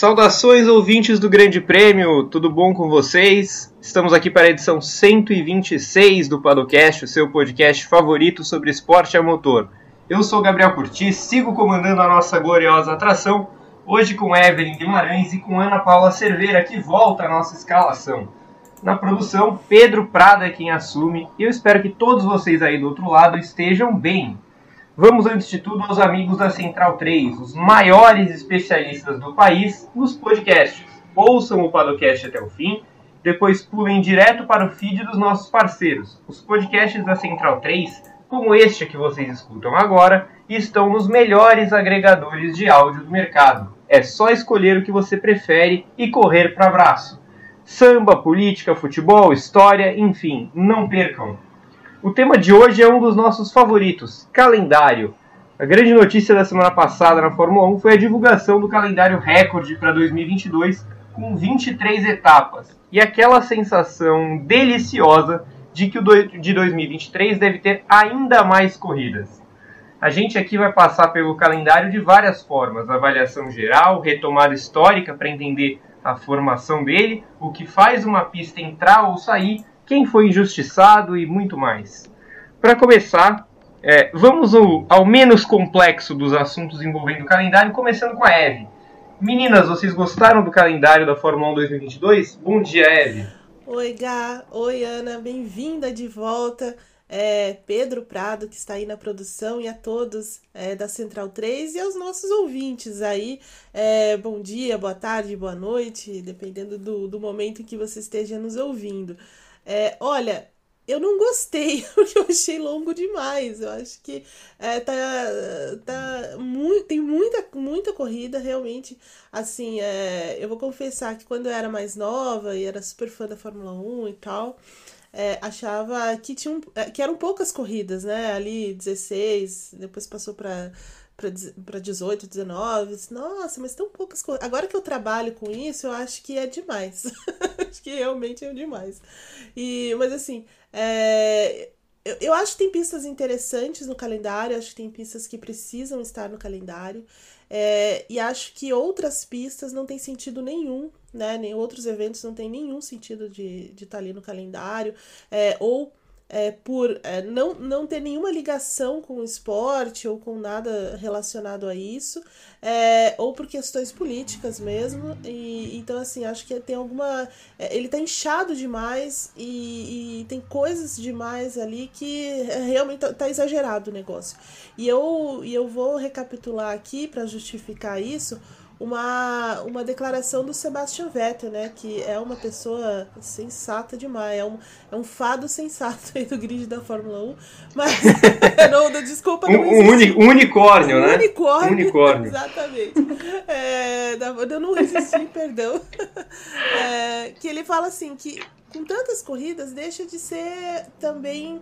Saudações ouvintes do Grande Prêmio, tudo bom com vocês? Estamos aqui para a edição 126 do Padocast, o seu podcast favorito sobre esporte a motor. Eu sou Gabriel Curti, sigo comandando a nossa gloriosa atração, hoje com Evelyn Guimarães e com Ana Paula Cerveira, que volta à nossa escalação. Na produção, Pedro Prada é quem assume, e eu espero que todos vocês aí do outro lado estejam bem. Vamos, antes de tudo, aos amigos da Central 3, os maiores especialistas do país nos podcasts. Ouçam o Padocast até o fim, depois pulem direto para o feed dos nossos parceiros. Os podcasts da Central 3, como este que vocês escutam agora, estão nos melhores agregadores de áudio do mercado. É só escolher o que você prefere e correr para abraço. Samba, política, futebol, história, enfim, não percam! O tema de hoje é um dos nossos favoritos, calendário. A grande notícia da semana passada na Fórmula 1 foi a divulgação do calendário recorde para 2022 com 23 etapas. E aquela sensação deliciosa de que o de 2023 deve ter ainda mais corridas. A gente aqui vai passar pelo calendário de várias formas: avaliação geral, retomada histórica para entender a formação dele, o que faz uma pista entrar ou sair quem foi injustiçado e muito mais. Para começar, é, vamos ao, ao, menos complexo dos assuntos envolvendo o calendário, começando com a Eve. Meninas, vocês gostaram do calendário da Fórmula 1 2022? Bom dia, Eve. Oi, Gá. Oi, Ana. Bem-vinda de volta. É, Pedro Prado, que está aí na produção, e a todos é, da Central 3 e aos nossos ouvintes aí. É, bom dia, boa tarde, boa noite, dependendo do, do momento que você esteja nos ouvindo. É, olha, eu não gostei, porque eu achei longo demais. Eu acho que é, tá, tá muito, tem muita, muita corrida, realmente. Assim, é, eu vou confessar que quando eu era mais nova e era super fã da Fórmula 1 e tal, é, achava que, tinha é, que eram poucas corridas, né? Ali 16, depois passou para para 18, 19. Nossa, mas tão poucas coisas. Agora que eu trabalho com isso, eu acho que é demais. acho que realmente é demais. E, mas assim, é, eu, eu acho que tem pistas interessantes no calendário, acho que tem pistas que precisam estar no calendário. É, e acho que outras pistas não tem sentido nenhum, né? Nem outros eventos não tem nenhum sentido de, de estar ali no calendário. É, ou é, por é, não, não ter nenhuma ligação com o esporte ou com nada relacionado a isso, é, ou por questões políticas mesmo. E, então, assim, acho que tem alguma. É, ele tá inchado demais e, e, tem coisas demais ali que é, realmente tá, tá exagerado o negócio. E eu, e eu vou recapitular aqui para justificar isso uma, uma declaração do Sebastian Vettel, né? Que é uma pessoa sensata demais. É um, é um fado sensato aí do grid da Fórmula 1. Mas, não, desculpa, não um, uni, um unicórnio, um né? Unicórnio, unicórnio. Exatamente. É, eu não resisti, perdão. É, que ele fala assim, que com tantas corridas deixa de ser também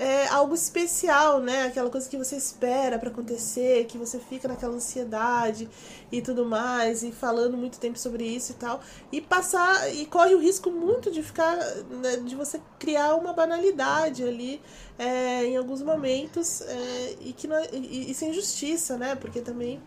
é algo especial, né? Aquela coisa que você espera para acontecer, que você fica naquela ansiedade e tudo mais, e falando muito tempo sobre isso e tal, e passar e corre o risco muito de ficar, né, de você criar uma banalidade ali é, em alguns momentos é, e que não, é, e, e sem justiça, né? Porque também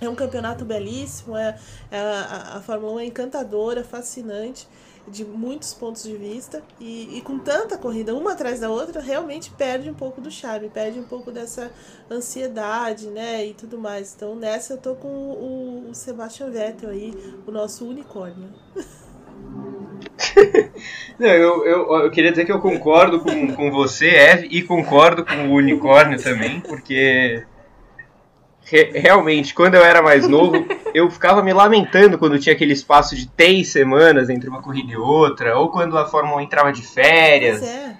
é um campeonato belíssimo, é, é a, a Fórmula 1 é encantadora, fascinante de muitos pontos de vista e, e, com tanta corrida uma atrás da outra realmente perde um pouco do charme, perde um pouco dessa ansiedade, né, e tudo mais. Então nessa eu tô com o, o Sebastian Vettel aí, o nosso unicórnio. Não, eu, eu, eu queria dizer que eu concordo com, com você, Eve, e concordo com o unicórnio também, porque realmente, quando eu era mais novo, eu ficava me lamentando quando tinha aquele espaço de três semanas entre uma corrida e outra, ou quando a Fórmula 1 entrava de férias. É.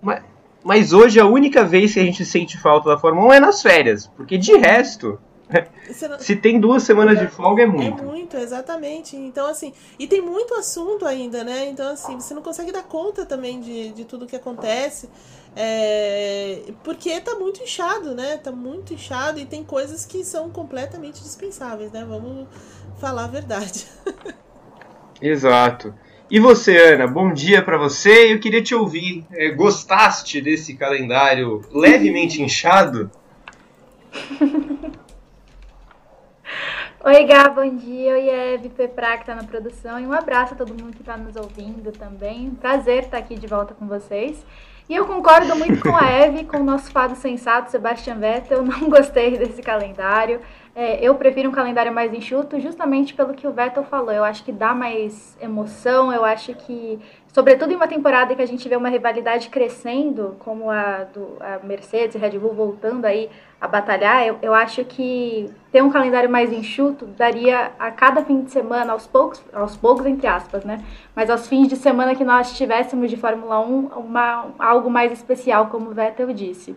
Mas, mas, hoje a única vez que a gente sente falta da Fórmula 1 é nas férias, porque de resto. Não... Se tem duas semanas de folga, é muito. É muito, exatamente. Então, assim, e tem muito assunto ainda, né? Então, assim, você não consegue dar conta também de, de tudo que acontece. É, porque tá muito inchado, né? Tá muito inchado e tem coisas que são completamente dispensáveis, né? Vamos falar a verdade. Exato. E você, Ana, bom dia para você. Eu queria te ouvir. É, gostaste desse calendário levemente inchado? Oi, Gá, bom dia. Oi, Eve, Pepra, que está na produção. E um abraço a todo mundo que está nos ouvindo também. Prazer estar aqui de volta com vocês. E eu concordo muito com a Eve, com o nosso fado sensato, Sebastian Vettel. Eu não gostei desse calendário. É, eu prefiro um calendário mais enxuto, justamente pelo que o Vettel falou. Eu acho que dá mais emoção, eu acho que, sobretudo em uma temporada que a gente vê uma rivalidade crescendo, como a do a Mercedes e Red Bull voltando aí a batalhar, eu, eu acho que ter um calendário mais enxuto daria a cada fim de semana, aos poucos, aos poucos entre aspas, né? Mas aos fins de semana que nós tivéssemos de Fórmula 1, uma, algo mais especial, como o Vettel disse.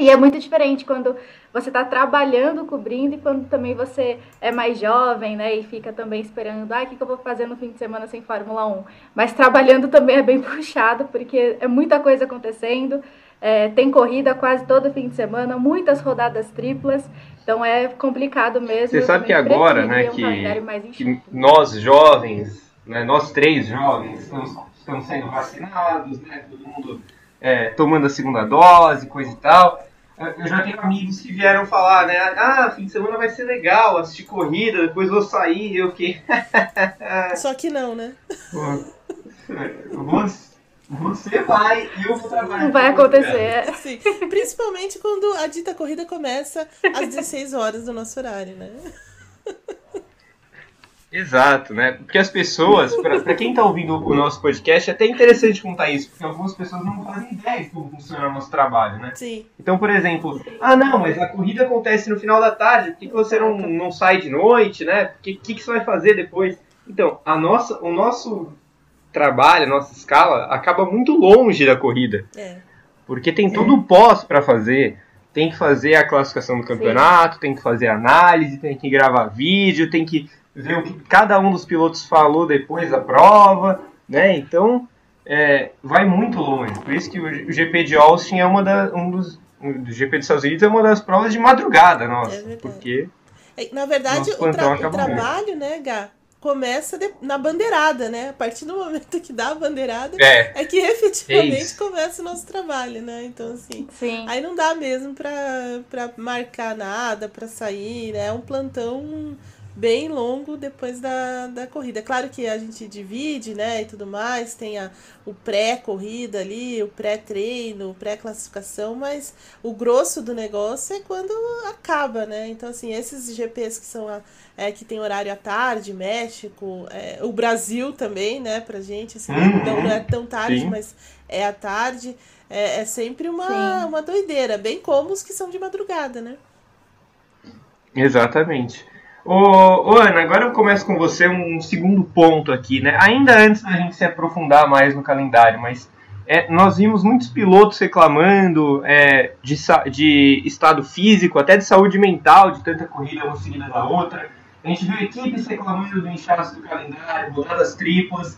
E é muito diferente quando você está trabalhando, cobrindo, e quando também você é mais jovem, né? E fica também esperando, ah, o que, que eu vou fazer no fim de semana sem Fórmula 1? Mas trabalhando também é bem puxado, porque é muita coisa acontecendo. É, tem corrida quase todo fim de semana, muitas rodadas triplas, então é complicado mesmo. Você sabe que agora, né, um que, que, nós jovens, né, nós três jovens, estamos, estamos sendo vacinados, né, todo mundo é, tomando a segunda dose, coisa e tal eu já tenho amigos que vieram falar, né? Ah, fim de semana vai ser legal, assistir corrida, depois vou sair, eu que. Só que não, né? Você vai e eu vou trabalhar. Não vai acontecer. Sim, principalmente quando a dita corrida começa às 16 horas do nosso horário, né? Exato, né? Porque as pessoas, para quem está ouvindo o nosso podcast, é até interessante contar isso, porque algumas pessoas não fazem ideia de como funciona o nosso trabalho, né? Sim. Então, por exemplo, ah, não, mas a corrida acontece no final da tarde, por que, que você não, não sai de noite, né? O que, que, que você vai fazer depois? Então, a nossa, o nosso trabalho, a nossa escala, acaba muito longe da corrida. É. Porque tem todo o pós para fazer. Tem que fazer a classificação do campeonato, Sim. tem que fazer análise, tem que gravar vídeo, tem que ver o que cada um dos pilotos falou depois da prova, né? Então é, vai muito longe. Por isso que o GP de Austin é uma da, um dos o GP dos Estados Unidos é uma das provas de madrugada, nossa, é porque é, na verdade o, tra o trabalho, né, Gá, começa de, na bandeirada, né? A partir do momento que dá a bandeirada é, é que efetivamente é começa o nosso trabalho, né? Então, assim, Sim. aí não dá mesmo pra marcar nada, pra sair, né? É um plantão bem longo depois da, da corrida. Claro que a gente divide, né, e tudo mais, tem a, o pré-corrida ali, o pré-treino, pré-classificação, mas o grosso do negócio é quando acaba, né? Então, assim, esses GPs que são a, é, que tem horário à tarde, México, é, o Brasil também, né, pra gente, assim, uhum. então não é tão tarde, Sim. mas é à tarde. É, é sempre uma, uma doideira, bem como os que são de madrugada, né? Exatamente. Ô, ô, Ana, agora eu começo com você um segundo ponto aqui, né? Ainda antes da gente se aprofundar mais no calendário, mas é, nós vimos muitos pilotos reclamando é, de, de, estado físico, até de saúde mental, de tanta corrida uma seguida da outra. A gente viu equipes reclamando do inchaço do calendário, rodadas triplas,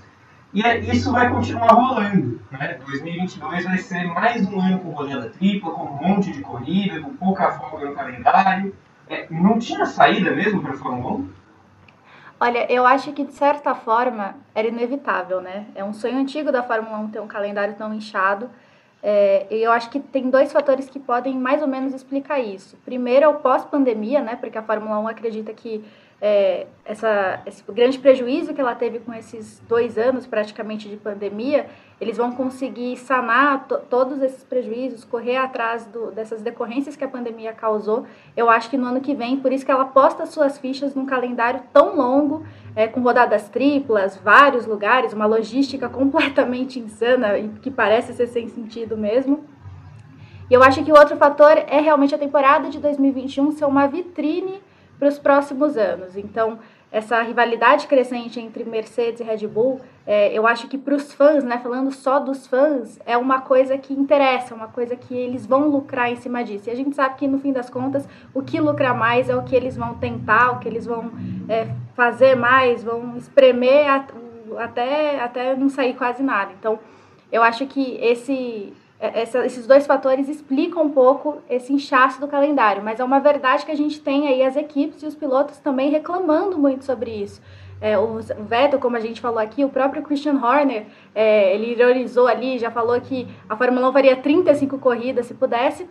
e é, isso vai continuar rolando. Né? 2022 vai ser mais um ano com rodada tripla, com um monte de corrida, com pouca folga no calendário. É, não tinha saída mesmo para a Fórmula 1? Olha, eu acho que de certa forma era inevitável, né? É um sonho antigo da Fórmula 1 ter um calendário tão inchado. É, e eu acho que tem dois fatores que podem mais ou menos explicar isso. Primeiro é o pós-pandemia, né? Porque a Fórmula 1 acredita que é, essa, esse grande prejuízo que ela teve com esses dois anos praticamente de pandemia, eles vão conseguir sanar todos esses prejuízos, correr atrás do, dessas decorrências que a pandemia causou. Eu acho que no ano que vem, por isso que ela posta suas fichas num calendário tão longo, é, com rodadas triplas, vários lugares, uma logística completamente insana e que parece ser sem sentido mesmo. E eu acho que o outro fator é realmente a temporada de 2021 ser uma vitrine para os próximos anos. Então, essa rivalidade crescente entre Mercedes e Red Bull, é, eu acho que para os fãs, né, falando só dos fãs, é uma coisa que interessa, uma coisa que eles vão lucrar em cima disso. E a gente sabe que, no fim das contas, o que lucra mais é o que eles vão tentar, o que eles vão é, fazer mais, vão espremer até, até não sair quase nada. Então, eu acho que esse essa, esses dois fatores explicam um pouco esse inchaço do calendário, mas é uma verdade que a gente tem aí as equipes e os pilotos também reclamando muito sobre isso. É, o Vettel, como a gente falou aqui, o próprio Christian Horner, é, ele ironizou ali, já falou que a Fórmula 1 faria 35 corridas se pudesse,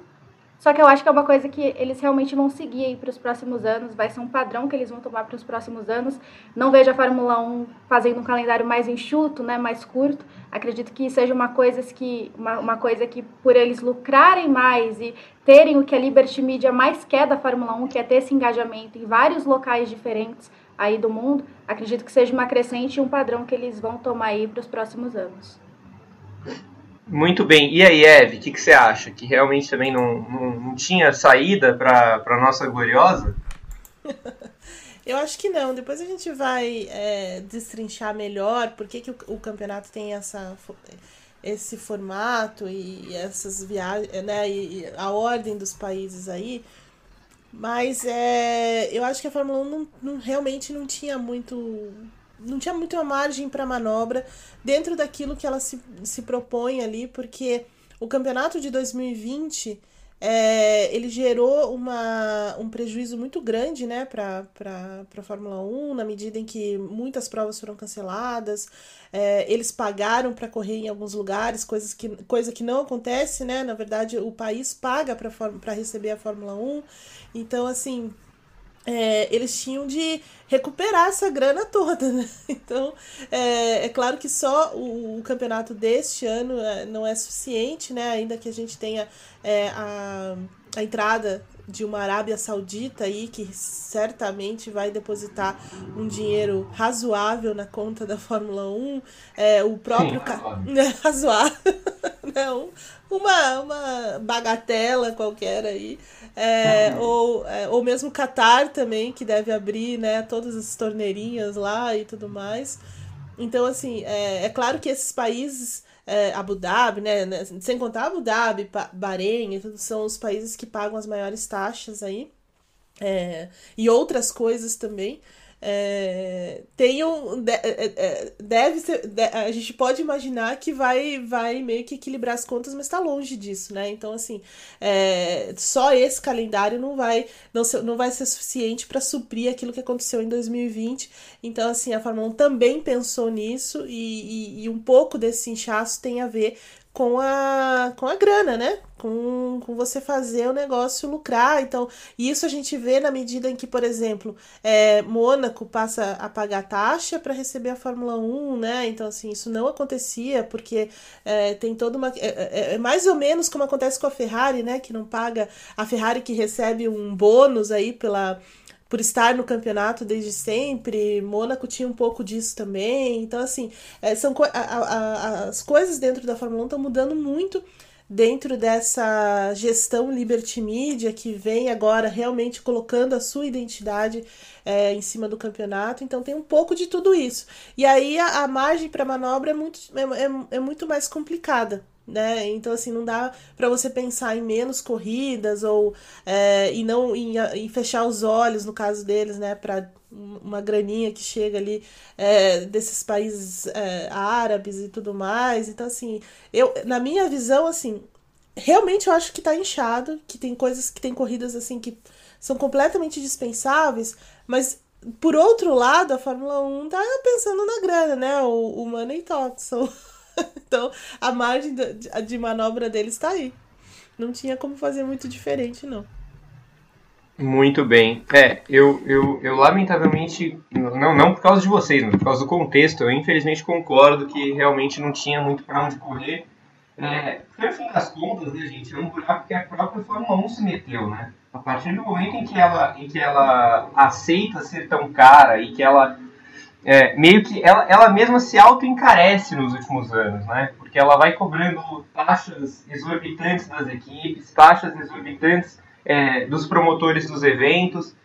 Só que eu acho que é uma coisa que eles realmente vão seguir aí para os próximos anos, vai ser um padrão que eles vão tomar para os próximos anos. Não vejo a Fórmula 1 fazendo um calendário mais enxuto, né, mais curto. Acredito que seja uma coisa que, uma, uma coisa que por eles lucrarem mais e terem o que a Liberty Media mais quer da Fórmula 1, que é ter esse engajamento em vários locais diferentes aí do mundo, acredito que seja uma crescente e um padrão que eles vão tomar aí para os próximos anos. Muito bem. E aí, Eve, o que, que, você acha? Que realmente também não, não, não tinha saída para a nossa gloriosa? Eu acho que não. Depois a gente vai é, destrinchar melhor por que, que o, o, campeonato tem essa, esse formato e essas viagens, né? E a ordem dos países aí. Mas é, eu acho que a Fórmula 1 não, não, realmente não tinha muito não tinha muita margem para manobra dentro daquilo que ela se, se propõe ali, porque o campeonato de 2020 é, ele gerou uma, um prejuízo muito grande né, para a Fórmula 1, na medida em que muitas provas foram canceladas, é, eles pagaram para correr em alguns lugares, coisas que, coisa que não acontece, né? Na verdade, o país paga para receber a Fórmula 1. Então, assim, é, eles tinham de recuperar essa grana toda, né? Então, é, é claro que só o, o, campeonato deste ano é, não é suficiente, né? Ainda que a gente tenha é, a, a entrada de uma Arábia Saudita aí que certamente vai depositar um dinheiro razoável na conta da Fórmula 1, é, o próprio Sim, ca... Né, razoável, não, uma, uma bagatela qualquer aí. É, ou, é, ou mesmo Qatar também, que deve abrir né, todas as torneirinhas lá e tudo mais. Então, assim, é, é claro que esses países, é, Abu Dhabi, né, né sem contar Abu Dhabi, Bahrein, são os países que pagam as maiores taxas aí. É, e outras coisas também é, um, é, é, deve ser, a gente pode imaginar que vai, vai meio que equilibrar as contas, mas está longe disso, né? Então, assim, é, só esse calendário não vai, não, não vai ser suficiente para suprir aquilo que aconteceu em 2020. Então, assim, a Fórmula 1 também pensou nisso e, e, e um pouco desse inchaço tem a ver com a, com a grana, né? Com, com você fazer o negócio lucrar. Então, isso a gente vê na medida em que, por exemplo, é, Mônaco passa a pagar taxa para receber a Fórmula 1, né? Então, assim, isso não acontecia, porque é, tem toda uma. É, é, é, mais ou menos como acontece com a Ferrari, né? Que não paga. A Ferrari que recebe um bônus aí pela por estar no campeonato desde sempre. Mônaco tinha um pouco disso também. Então, assim, é, são a, a, as coisas dentro da Fórmula 1 estão mudando muito dentro dessa gestão Liberty Media que vem agora realmente colocando a sua identidade é, em cima do campeonato. Então tem um pouco de tudo isso. E aí a, a margem para manobra é muito, é, é, é muito mais complicada né? Então, assim, não dá para você pensar em menos corridas ou é, e não em, em, fechar os olhos, no caso deles, né, para uma graninha que chega ali é, desses países é, árabes e tudo mais. Então, assim, eu, na minha visão, assim, realmente eu acho que tá inchado, que tem coisas que tem corridas assim que são completamente dispensáveis, mas por outro lado, a Fórmula 1 tá pensando na grana, né? O, o Money Talks. então, a margem de, manobra deles está aí. Não tinha como fazer muito diferente, não. Muito bem. É, eu, eu, eu lamentavelmente, não, não por causa de vocês, mas por causa do contexto, eu infelizmente concordo que realmente não tinha muito para onde correr. É, no fim das contas, né, gente, é um buraco que a própria Fórmula 1 se meteu, né? A partir do momento em que ela, em que ela aceita ser tão cara e que ela é, meio que ela, ela mesma se auto-encarece nos últimos anos, né? Porque ela vai cobrando taxas exorbitantes das equipes, taxas exorbitantes é, dos promotores dos eventos.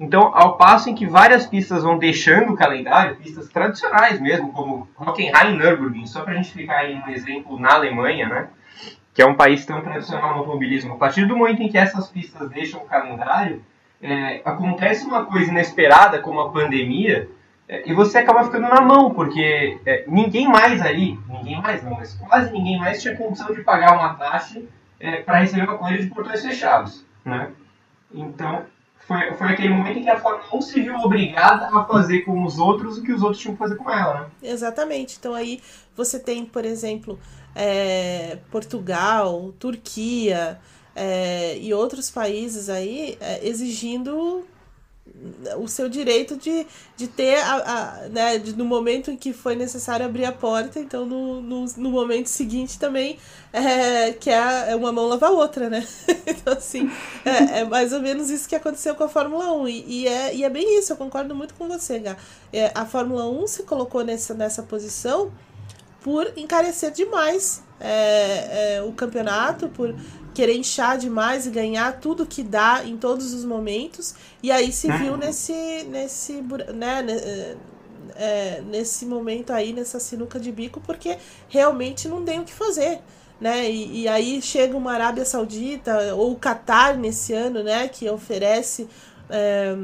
Então, ao passo em que várias pistas vão deixando o calendário, pistas tradicionais mesmo, como Hockenheim Nürburgring, só para a gente ficar em um exemplo na Alemanha, né? Que é um país tão tradicional no automobilismo. A partir do momento em que essas pistas deixam o calendário, é, acontece uma coisa inesperada, como a pandemia, e você acaba ficando na mão, porque é, ninguém mais ali, ninguém mais não, mas quase ninguém mais tinha condição de pagar uma taxa é, para receber uma corrida de portões fechados. Né? Então, foi, foi aquele momento em que a Fórmula 1 se viu obrigada a fazer com os outros o que os outros tinham que fazer com ela. Né? Exatamente. Então aí você tem, por exemplo, é, Portugal, Turquia, é, e outros países aí é, exigindo o seu direito de, de ter, a, a né, de, no momento em que foi necessário abrir a porta, então no, no, no momento seguinte também é, que é, é uma mão lavar a outra, né? então, assim, é, é, mais ou menos isso que aconteceu com a Fórmula 1. E, e, é, e é bem isso, eu concordo muito com você, Gá. É, a Fórmula 1 se colocou nessa, nessa posição por encarecer demais é, é, o campeonato, por querer inchar demais e ganhar tudo que dá em todos os momentos. E aí se viu uhum. nesse, nesse, né, é, é, nesse momento aí, nessa sinuca de bico, porque realmente não tem o que fazer. Né? E, e aí chega uma Arábia Saudita ou o Catar nesse ano, né, que oferece é,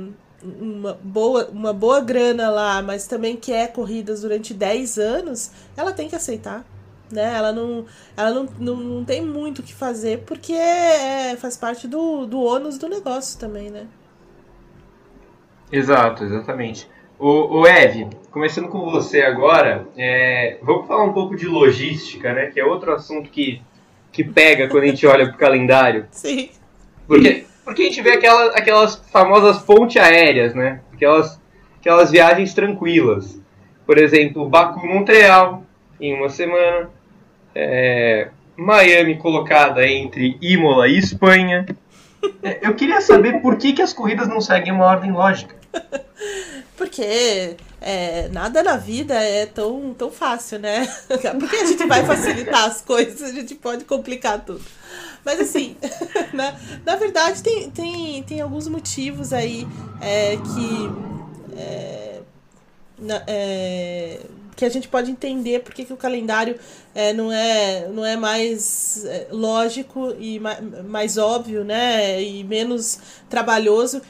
uma, boa, uma boa grana lá, mas também quer corridas durante 10 anos, ela tem que aceitar né? Ela não, ela não, não, não tem muito o que fazer porque é, faz parte do, do ônus do negócio também, né? Exato, exatamente. O, o Eve, começando com você agora, é, vamos falar um pouco de logística, né? Que é outro assunto que, que pega quando a gente olha para o calendário. Sim. Porque, porque a gente vê aquelas, aquelas famosas pontes aéreas, né? Aquelas, aquelas viagens tranquilas. Por exemplo, Baku-Montreal em uma semana, é, Miami colocada entre Imola e Espanha. É, eu queria saber por que, que as corridas não seguem uma ordem lógica. Porque é, nada na vida é tão, tão fácil, né? Porque a gente vai facilitar as coisas, a gente pode complicar tudo. Mas assim, na, na verdade tem, tem, tem alguns motivos aí é, que. É, na, é, que a gente pode entender porque que o calendário é, não, é, não é mais é, lógico e mais, mais óbvio, né? E menos trabalhoso,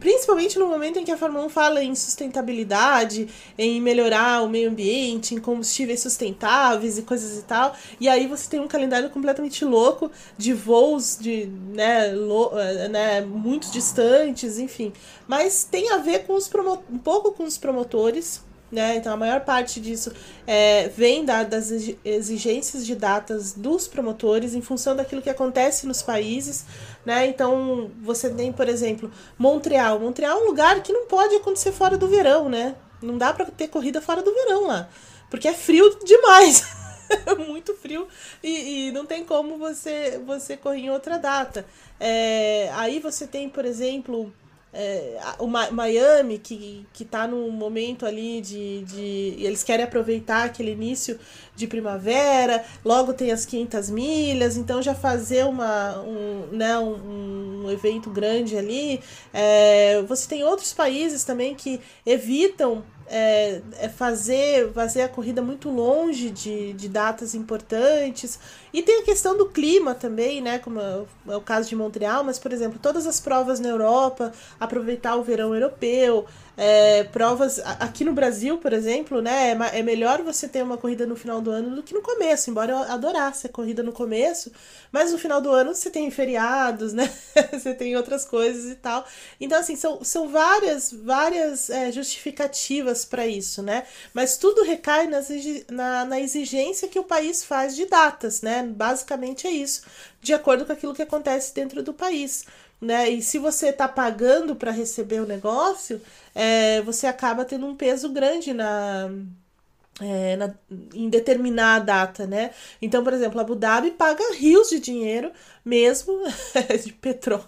principalmente no momento em que a Fórmula 1 fala em sustentabilidade, em melhorar o meio ambiente, em combustíveis sustentáveis e coisas e tal. E aí você tem um calendário completamente louco de voos de, né, é, né, muito distantes, enfim. Mas tem a ver com os um pouco com os promotores né? Então a maior parte disso é, vem da, das exigências de datas dos promotores em função daquilo que acontece nos países. Né? Então você tem, por exemplo, Montreal. Montreal é um lugar que não pode acontecer fora do verão, né? Não dá para ter corrida fora do verão lá. Porque é frio demais. muito frio e, e, não tem como você você correr em outra data. É, aí você tem, por exemplo, é, o Miami, que, que tá num momento ali de, de. Eles querem aproveitar aquele início de primavera, logo tem as 500 milhas, então já fazer uma, um, né, um, um evento grande ali. É, você tem outros países também que evitam é, é, fazer, fazer a corrida muito longe de, de datas importantes. E tem a questão do clima também, né? Como é, é o caso de Montreal, mas, por exemplo, todas as provas na Europa, aproveitar o verão europeu, é, provas aqui no Brasil, por exemplo, né? É, é, melhor você ter uma corrida no final do ano do que no começo, embora eu adorasse a corrida no começo, mas no final do ano você tem feriados, né? você tem outras coisas e tal. Então, assim, são, são várias, várias é, para isso, né? Mas tudo recai nas, na, na exigência que o país faz de datas, né? Basicamente é isso, de acordo com aquilo que acontece dentro do país né? E se você está pagando para receber o negócio, é, você acaba tendo um peso grande na, é, na, em determinar a data, né? Então, por exemplo, Abu Dhabi paga rios de dinheiro, mesmo de petróleo,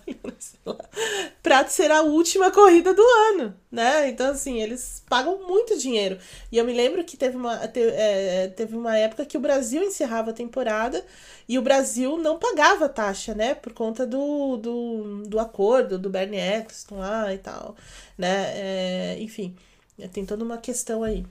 para ser a última corrida do ano, né? Então, assim, eles pagam muito dinheiro. E eu me lembro que teve uma, teve, é, teve uma época que o Brasil encerrava a temporada e o Brasil não pagava taxa, né? Por conta do, do, do acordo do Bernie Eccleston lá e tal, né? É, enfim, tem toda uma questão aí.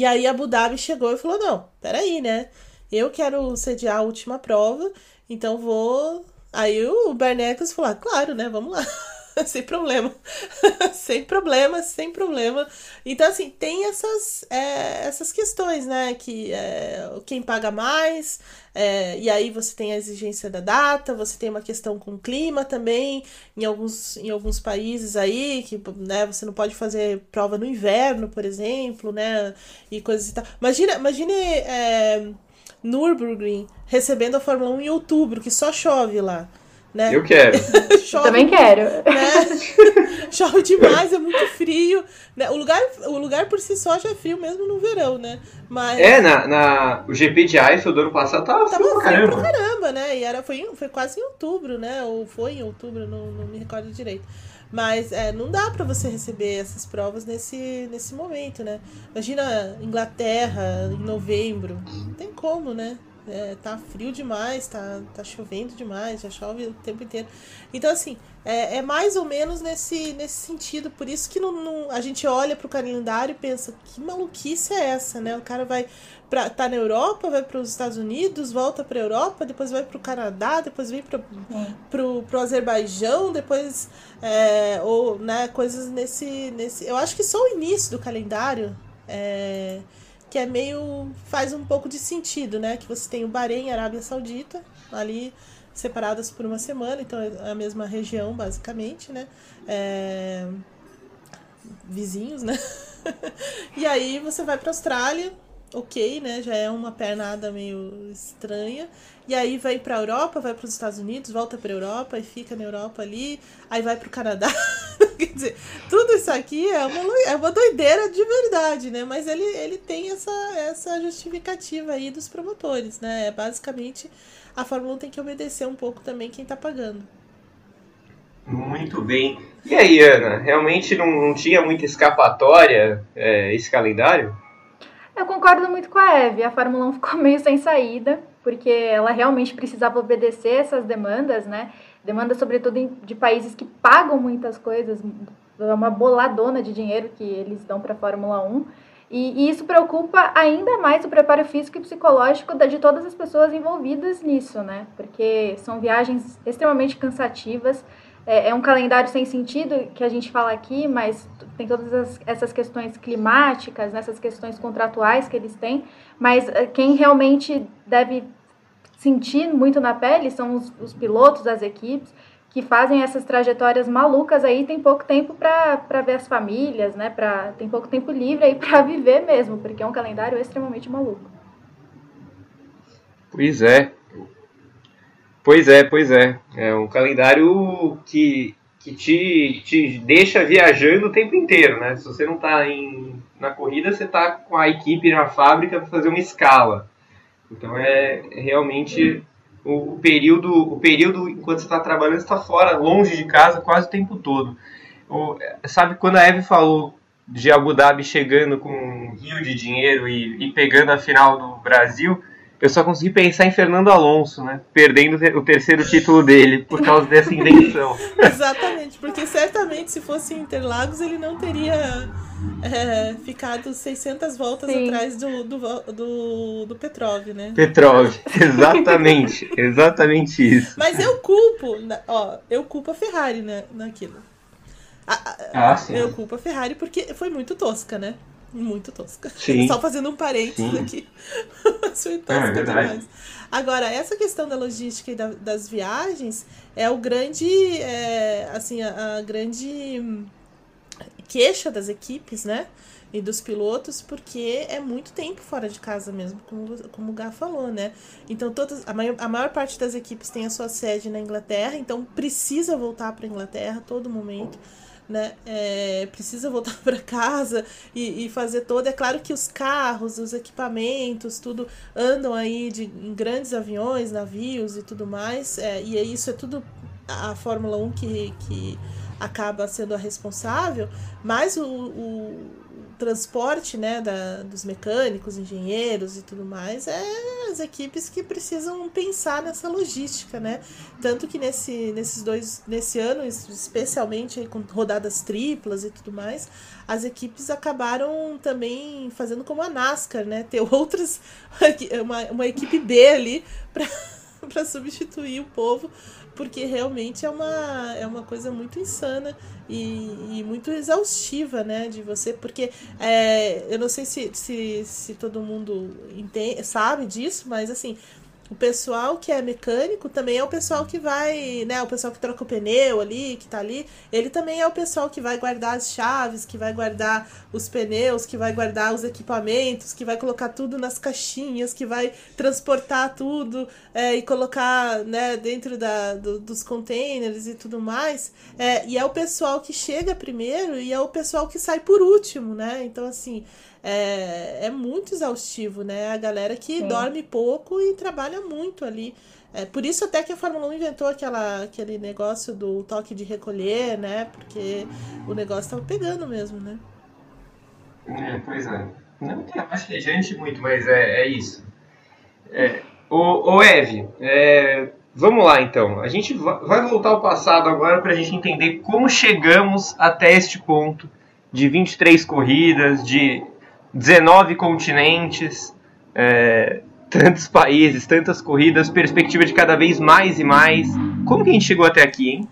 E aí Abu Dhabi chegou e falou: não, peraí, né? Eu quero sediar a última prova, então vou. Aí o Bernecas falou: ah, claro, né? Vamos lá. sem problema. sem problema, sem problema. Então, assim, tem essas, é, essas questões, né? Que é, quem paga mais, é, e aí você tem a exigência da data, você tem uma questão com o clima também, em alguns, em alguns países aí, que né, você não pode fazer prova no inverno, por exemplo, né? E coisas e tal. Imagina, imagine. É, Nürburgring recebendo a Fórmula 1 em outubro, que só chove lá. Né? Eu quero. chove, Também quero. Né? chove demais, é muito frio. Né? O, lugar, o lugar por si só já é frio mesmo no verão, né? Mas... É, na, na, o GP de Eiffel do ano passado tava, tava frio pra caramba. Pra caramba, né? E era, foi, foi quase em outubro, né? Ou foi em outubro, não, não me recordo direito. Mas é, não dá para você receber essas provas nesse, nesse momento, né? Imagina Inglaterra em novembro. Não tem como, né? É, tá frio demais, tá, tá chovendo demais, já chove o tempo inteiro. Então, assim, é, é mais ou menos nesse, nesse sentido. Por isso que não, não, a gente olha pro calendário e pensa, que maluquice é essa, né? O cara vai pra, tá na Europa, vai para os Estados Unidos, volta para a Europa, depois vai para o Canadá, depois vem para é. pro, pro Azerbaijão, depois é, ou né, coisas nesse nesse. Eu acho que só o início do calendário é, que é meio faz um pouco de sentido, né? Que você tem o Bahrein e a Arábia Saudita ali separadas por uma semana, então é a mesma região basicamente, né? É, vizinhos, né? e aí você vai para Austrália ok, né? Já é uma pernada meio estranha. E aí vai para a Europa, vai para os Estados Unidos, volta para a Europa e fica na Europa ali, aí vai para o Canadá. Quer dizer, tudo isso aqui é uma, é uma doideira de verdade, né? Mas ele, ele tem essa, essa justificativa aí dos promotores, né? É basicamente a Fórmula 1 tem que obedecer um pouco também quem está pagando. Muito bem. E aí, Ana, realmente não, não tinha muita escapatória é, esse calendário? Eu concordo muito com a Eve. A Fórmula 1 ficou meio sem saída, porque ela realmente precisava obedecer essas demandas, né? Demandas, sobretudo, de países que pagam muitas coisas, é uma boladona de dinheiro que eles dão para a Fórmula 1. E, e, isso preocupa ainda mais o preparo físico e psicológico de todas as pessoas envolvidas nisso, né? Porque são viagens extremamente cansativas é, é, um calendário sem sentido que a gente fala aqui, mas tem todas as, essas questões climáticas, essas questões contratuais que eles têm, mas é, quem realmente deve sentir muito na pele são os, os pilotos, as equipes, que fazem essas trajetórias malucas aí, tem pouco tempo para ver as famílias, né? Pra, tem pouco tempo livre aí para viver mesmo, porque é um calendário extremamente maluco. Pois é. Pois é, pois é. É um calendário que, que te, te deixa viajando o tempo inteiro, né? Se você não está na corrida, você está com a equipe na fábrica para fazer uma escala. Então é, realmente o, o, período, o período enquanto você está trabalhando, você está fora, longe de casa, quase o tempo todo. O, sabe quando a Eve falou de Abu Dhabi chegando com um rio de dinheiro e, e pegando a final do Brasil? eu só consegui pensar em Fernando Alonso, né? Perdendo o terceiro título dele por causa dessa invenção. Exatamente, porque certamente se fosse Interlagos ele não teria é, ficado 600 voltas Sim. atrás do, do, do, do Petrov, né? Petrov, exatamente, exatamente isso. Mas eu culpo, ó, eu culpo a Ferrari né, naquilo. ah, sim. Eu culpo a Ferrari porque foi muito tosca, né? muito tosca. Sim. Só fazendo um parênteses Sim. aqui. Foi tosca é, demais. Agora, essa questão da logística e da, das viagens é o grande, é, assim, a, a, grande queixa das equipes, né? E dos pilotos, porque é muito tempo fora de casa mesmo, como, como o Gá falou, né? Então, todas, a, maior, a maior parte das equipes tem a sua sede na Inglaterra, então precisa voltar para a Inglaterra todo momento né? É, precisa voltar para casa e, e, fazer todo. É claro que os carros, os equipamentos, tudo andam aí de, em grandes aviões, navios e tudo mais. É, e é isso é tudo a Fórmula 1 que, que acaba sendo a responsável, mas o, o transporte né, da, dos mecânicos, engenheiros e tudo mais, é as equipes que precisam pensar nessa logística, né? Tanto que nesse, nesses dois, nesse ano, especialmente com rodadas triplas e tudo mais, as equipes acabaram também fazendo como a NASCAR, né? Ter outras, uma, uma equipe B ali para substituir o povo porque realmente é uma, é uma coisa muito insana e, e muito exaustiva, né, de você, porque é, eu não sei se, se, se todo mundo entende, sabe disso, mas assim, O pessoal que é mecânico também é o pessoal que vai, né? O pessoal que troca o pneu ali, que tá ali. Ele também é o pessoal que vai guardar as chaves, que vai guardar os pneus, que vai guardar os equipamentos, que vai colocar tudo nas caixinhas, que vai transportar tudo é, e colocar, né, dentro da, do, dos containers e tudo mais. É, e é o pessoal que chega primeiro e é o pessoal que sai por último, né? Então, assim é, é muito exaustivo, né? A galera que Sim. dorme pouco e trabalha muito ali. É, por isso até que a Fórmula 1 inventou aquela, aquele negócio do toque de recolher, né? Porque o negócio tava pegando mesmo, né? É, pois é. Não tem mais gente muito, mas é, é isso. É, o, o Eve, é, vamos lá então. A gente vai voltar ao passado agora para a gente entender como chegamos até este ponto de 23 corridas, de 19 continentes, é, tantos países, tantas corridas, perspectiva de cada vez mais e mais. Como que a gente chegou até aqui, hein?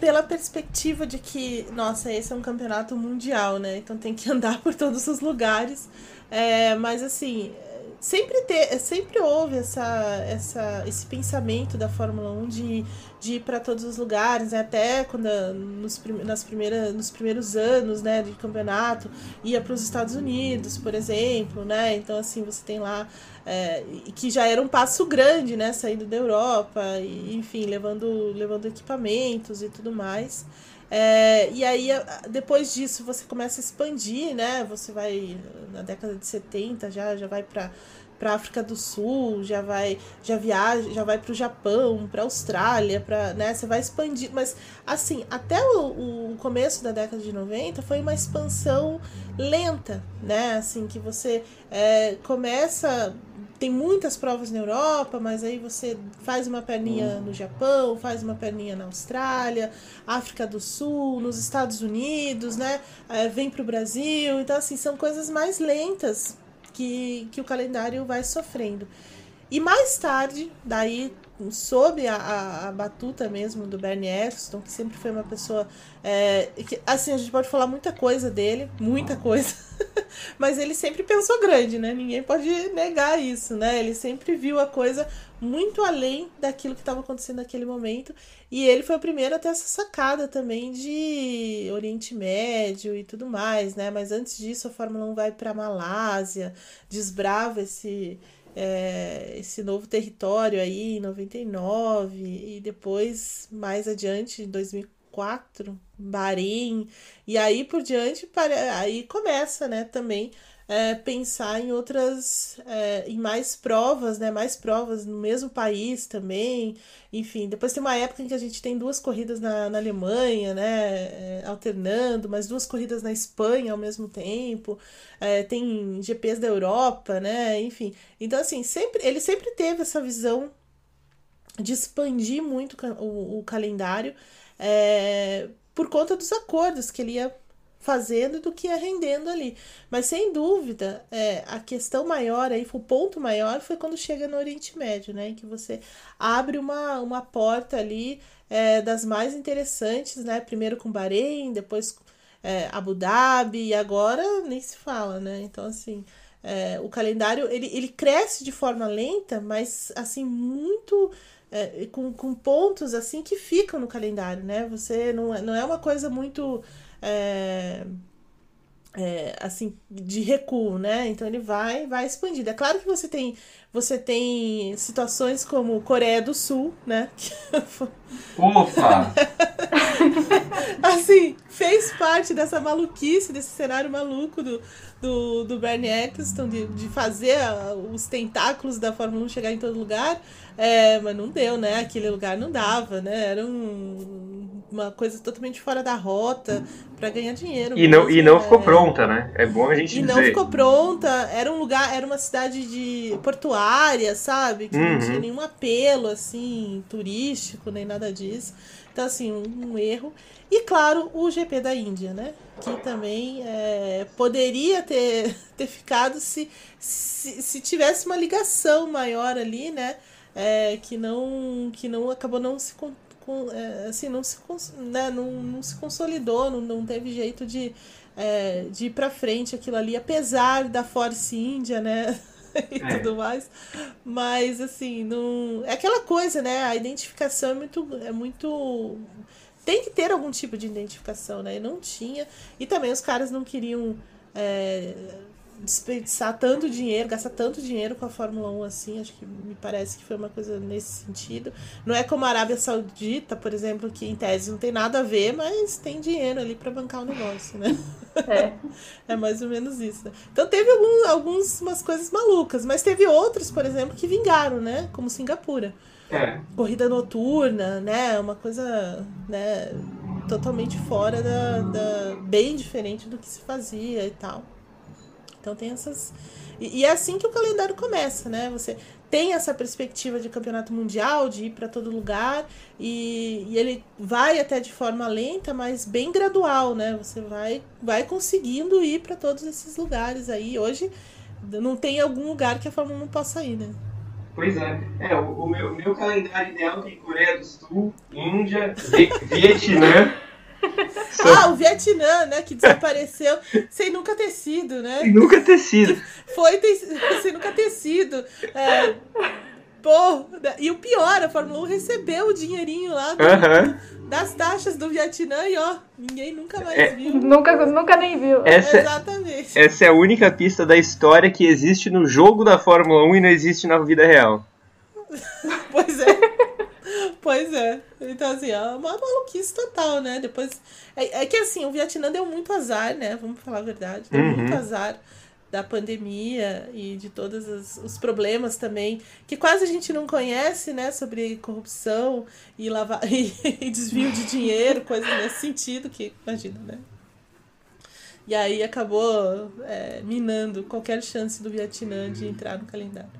Pela perspectiva de que, nossa, esse é um campeonato mundial, né? Então tem que andar por todos os lugares. É, mas assim, sempre, ter, sempre houve essa, essa, esse pensamento da Fórmula 1 de, de ir para todos os lugares, né? até quando nos, nas nos primeiros anos né, de campeonato, ia para os Estados Unidos, por exemplo, né? Então, assim, você tem lá. É, que já era um passo grande, né? Saindo da Europa, e, enfim, levando, levando equipamentos e tudo mais. É, e aí, depois disso, você começa a expandir, né? Você vai, na década de 70, já, já vai para para África do Sul, já vai já viaja, já vai para o Japão, para Austrália, para, né, você vai expandir, mas assim, até o, o começo da década de 90 foi uma expansão lenta, né? Assim que você é, começa tem muitas provas na Europa, mas aí você faz uma perninha no Japão, faz uma perninha na Austrália, África do Sul, nos Estados Unidos, né? É, vem para o Brasil. Então, assim, são coisas mais lentas que, que o calendário vai sofrendo. E mais tarde, daí sob a, a, a, batuta mesmo do Bernie Eccleston, que sempre foi uma pessoa. É, que, assim, a gente pode falar muita coisa dele, muita coisa, mas ele sempre pensou grande, né? Ninguém pode negar isso, né? Ele sempre viu a coisa muito além daquilo que estava acontecendo naquele momento. E ele foi o primeiro a ter essa sacada também de Oriente Médio e tudo mais, né? Mas antes disso, a Fórmula 1 vai para Malásia, desbrava esse é, esse novo território aí em 99 e depois mais adiante em 2004 Bahrein e aí por diante aí começa né também é, pensar em outras, é, em mais provas, né? Mais provas no mesmo país também. Enfim, depois tem uma época em que a gente tem duas corridas na, na Alemanha, né? É, alternando, mas duas corridas na Espanha ao mesmo tempo. É, tem GPs da Europa, né? Enfim. Então, assim, sempre, ele sempre teve essa visão de expandir muito o, o calendário é, por conta dos acordos que ele ia fazendo do que ia rendendo ali. Mas sem dúvida, é, a questão maior aí, o ponto maior foi quando chega no Oriente Médio, né? Em que você abre uma, uma porta ali é, das mais interessantes, né? Primeiro com Bahrein, depois é, Abu Dhabi, e agora nem se fala, né? Então, assim, é, o calendário ele, ele cresce de forma lenta, mas assim, muito. É, com, com pontos assim que ficam no calendário, né? Você não, é, não é uma coisa muito é, é, assim de recuo, né? Então ele vai vai expandindo. É claro que você tem você tem situações como Coreia do Sul, né? Opa! assim, fez parte dessa maluquice, desse cenário maluco do, do, do Bernie Eccleston, de, de fazer os tentáculos da Fórmula 1 chegar em todo lugar, é, mas não deu, né? Aquele lugar não dava, né? Era um, uma coisa totalmente fora da rota para ganhar dinheiro. E não, e não ficou é. pronta, né? É bom a gente e dizer. E não ficou pronta. Era um lugar, era uma cidade de portuária, sabe? Que uhum. não tinha nenhum apelo assim turístico nem nada disso. Então assim um, um erro. E claro o GP da Índia, né? Que também é, poderia ter, ter ficado se, se, se tivesse uma ligação maior ali, né? É, que não que não acabou não se é, assim, não se, né, não, não se consolidou, não, não teve jeito de, é, de ir para frente aquilo ali, apesar da Force India, né? e é. tudo mais. Mas, assim, não. É aquela coisa, né? A identificação é muito. É muito. Tem que ter algum tipo de identificação, né? E não tinha. E também os caras não queriam. É, desperdiçar tanto dinheiro, gastar tanto dinheiro com a Fórmula 1 assim, acho que me parece que foi uma coisa nesse sentido. Não é como a Arábia Saudita, por exemplo, que em tese não tem nada a ver, mas tem dinheiro ali para bancar o negócio, né? É. é mais ou menos isso. Né? Então teve algum, algumas umas coisas malucas, mas teve outros, por exemplo, que vingaram, né? Como Singapura. É. Corrida noturna, né? Uma coisa, né? Totalmente fora da, da. bem diferente do que se fazia e tal. Então tem essas. E, e, é assim que o calendário começa, né? Você tem essa perspectiva de campeonato mundial, de ir para todo lugar, e, e, ele vai até de forma lenta, mas bem gradual, né? Você vai, vai conseguindo ir para todos esses lugares aí. Hoje não tem algum lugar que a Fórmula 1 não possa ir, né? Pois é. É, o, o meu, meu calendário ideal tem Coreia do Sul, Índia, Vietnã. Ah, o Vietnã, né? Que desapareceu sem nunca ter sido, né? Sem nunca ter sido. Foi ter, sem nunca ter sido. É, pô, e o pior, a Fórmula 1 recebeu o dinheirinho lá do, uhum. das taxas do Vietnã e ó, ninguém nunca mais é, viu. Nunca, nunca nem viu. Essa, Exatamente. Essa é a única pista da história que existe no jogo da Fórmula 1 e não existe na vida real. pois é. Então, assim, é uma maluquice total, né? Depois. É, é, que assim, o Vietnã deu muito azar, né? Vamos falar a verdade. Deu uhum. muito azar da pandemia e de todos os, os, problemas também, que quase a gente não conhece, né? Sobre corrupção e, lava... e, desvio de dinheiro, coisas nesse sentido, que imagina, né? E aí acabou é, minando qualquer chance do Vietnã de entrar no calendário.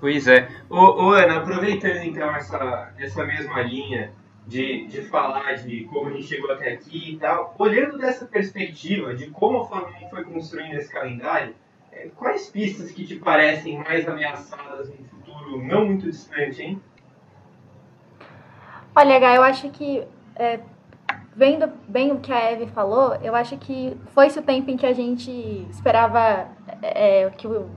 Pois é. Ô, ô, Ana, aproveitando então essa, essa mesma linha de, de falar de como a gente chegou até aqui e tal, olhando dessa perspectiva de como a 1 foi construindo esse calendário, é, quais pistas que te parecem mais ameaçadas no futuro não muito distante, hein? Olha, Gá, eu acho que, é, vendo bem o que a Eve falou, eu acho que foi esse o tempo em que a gente esperava é, que o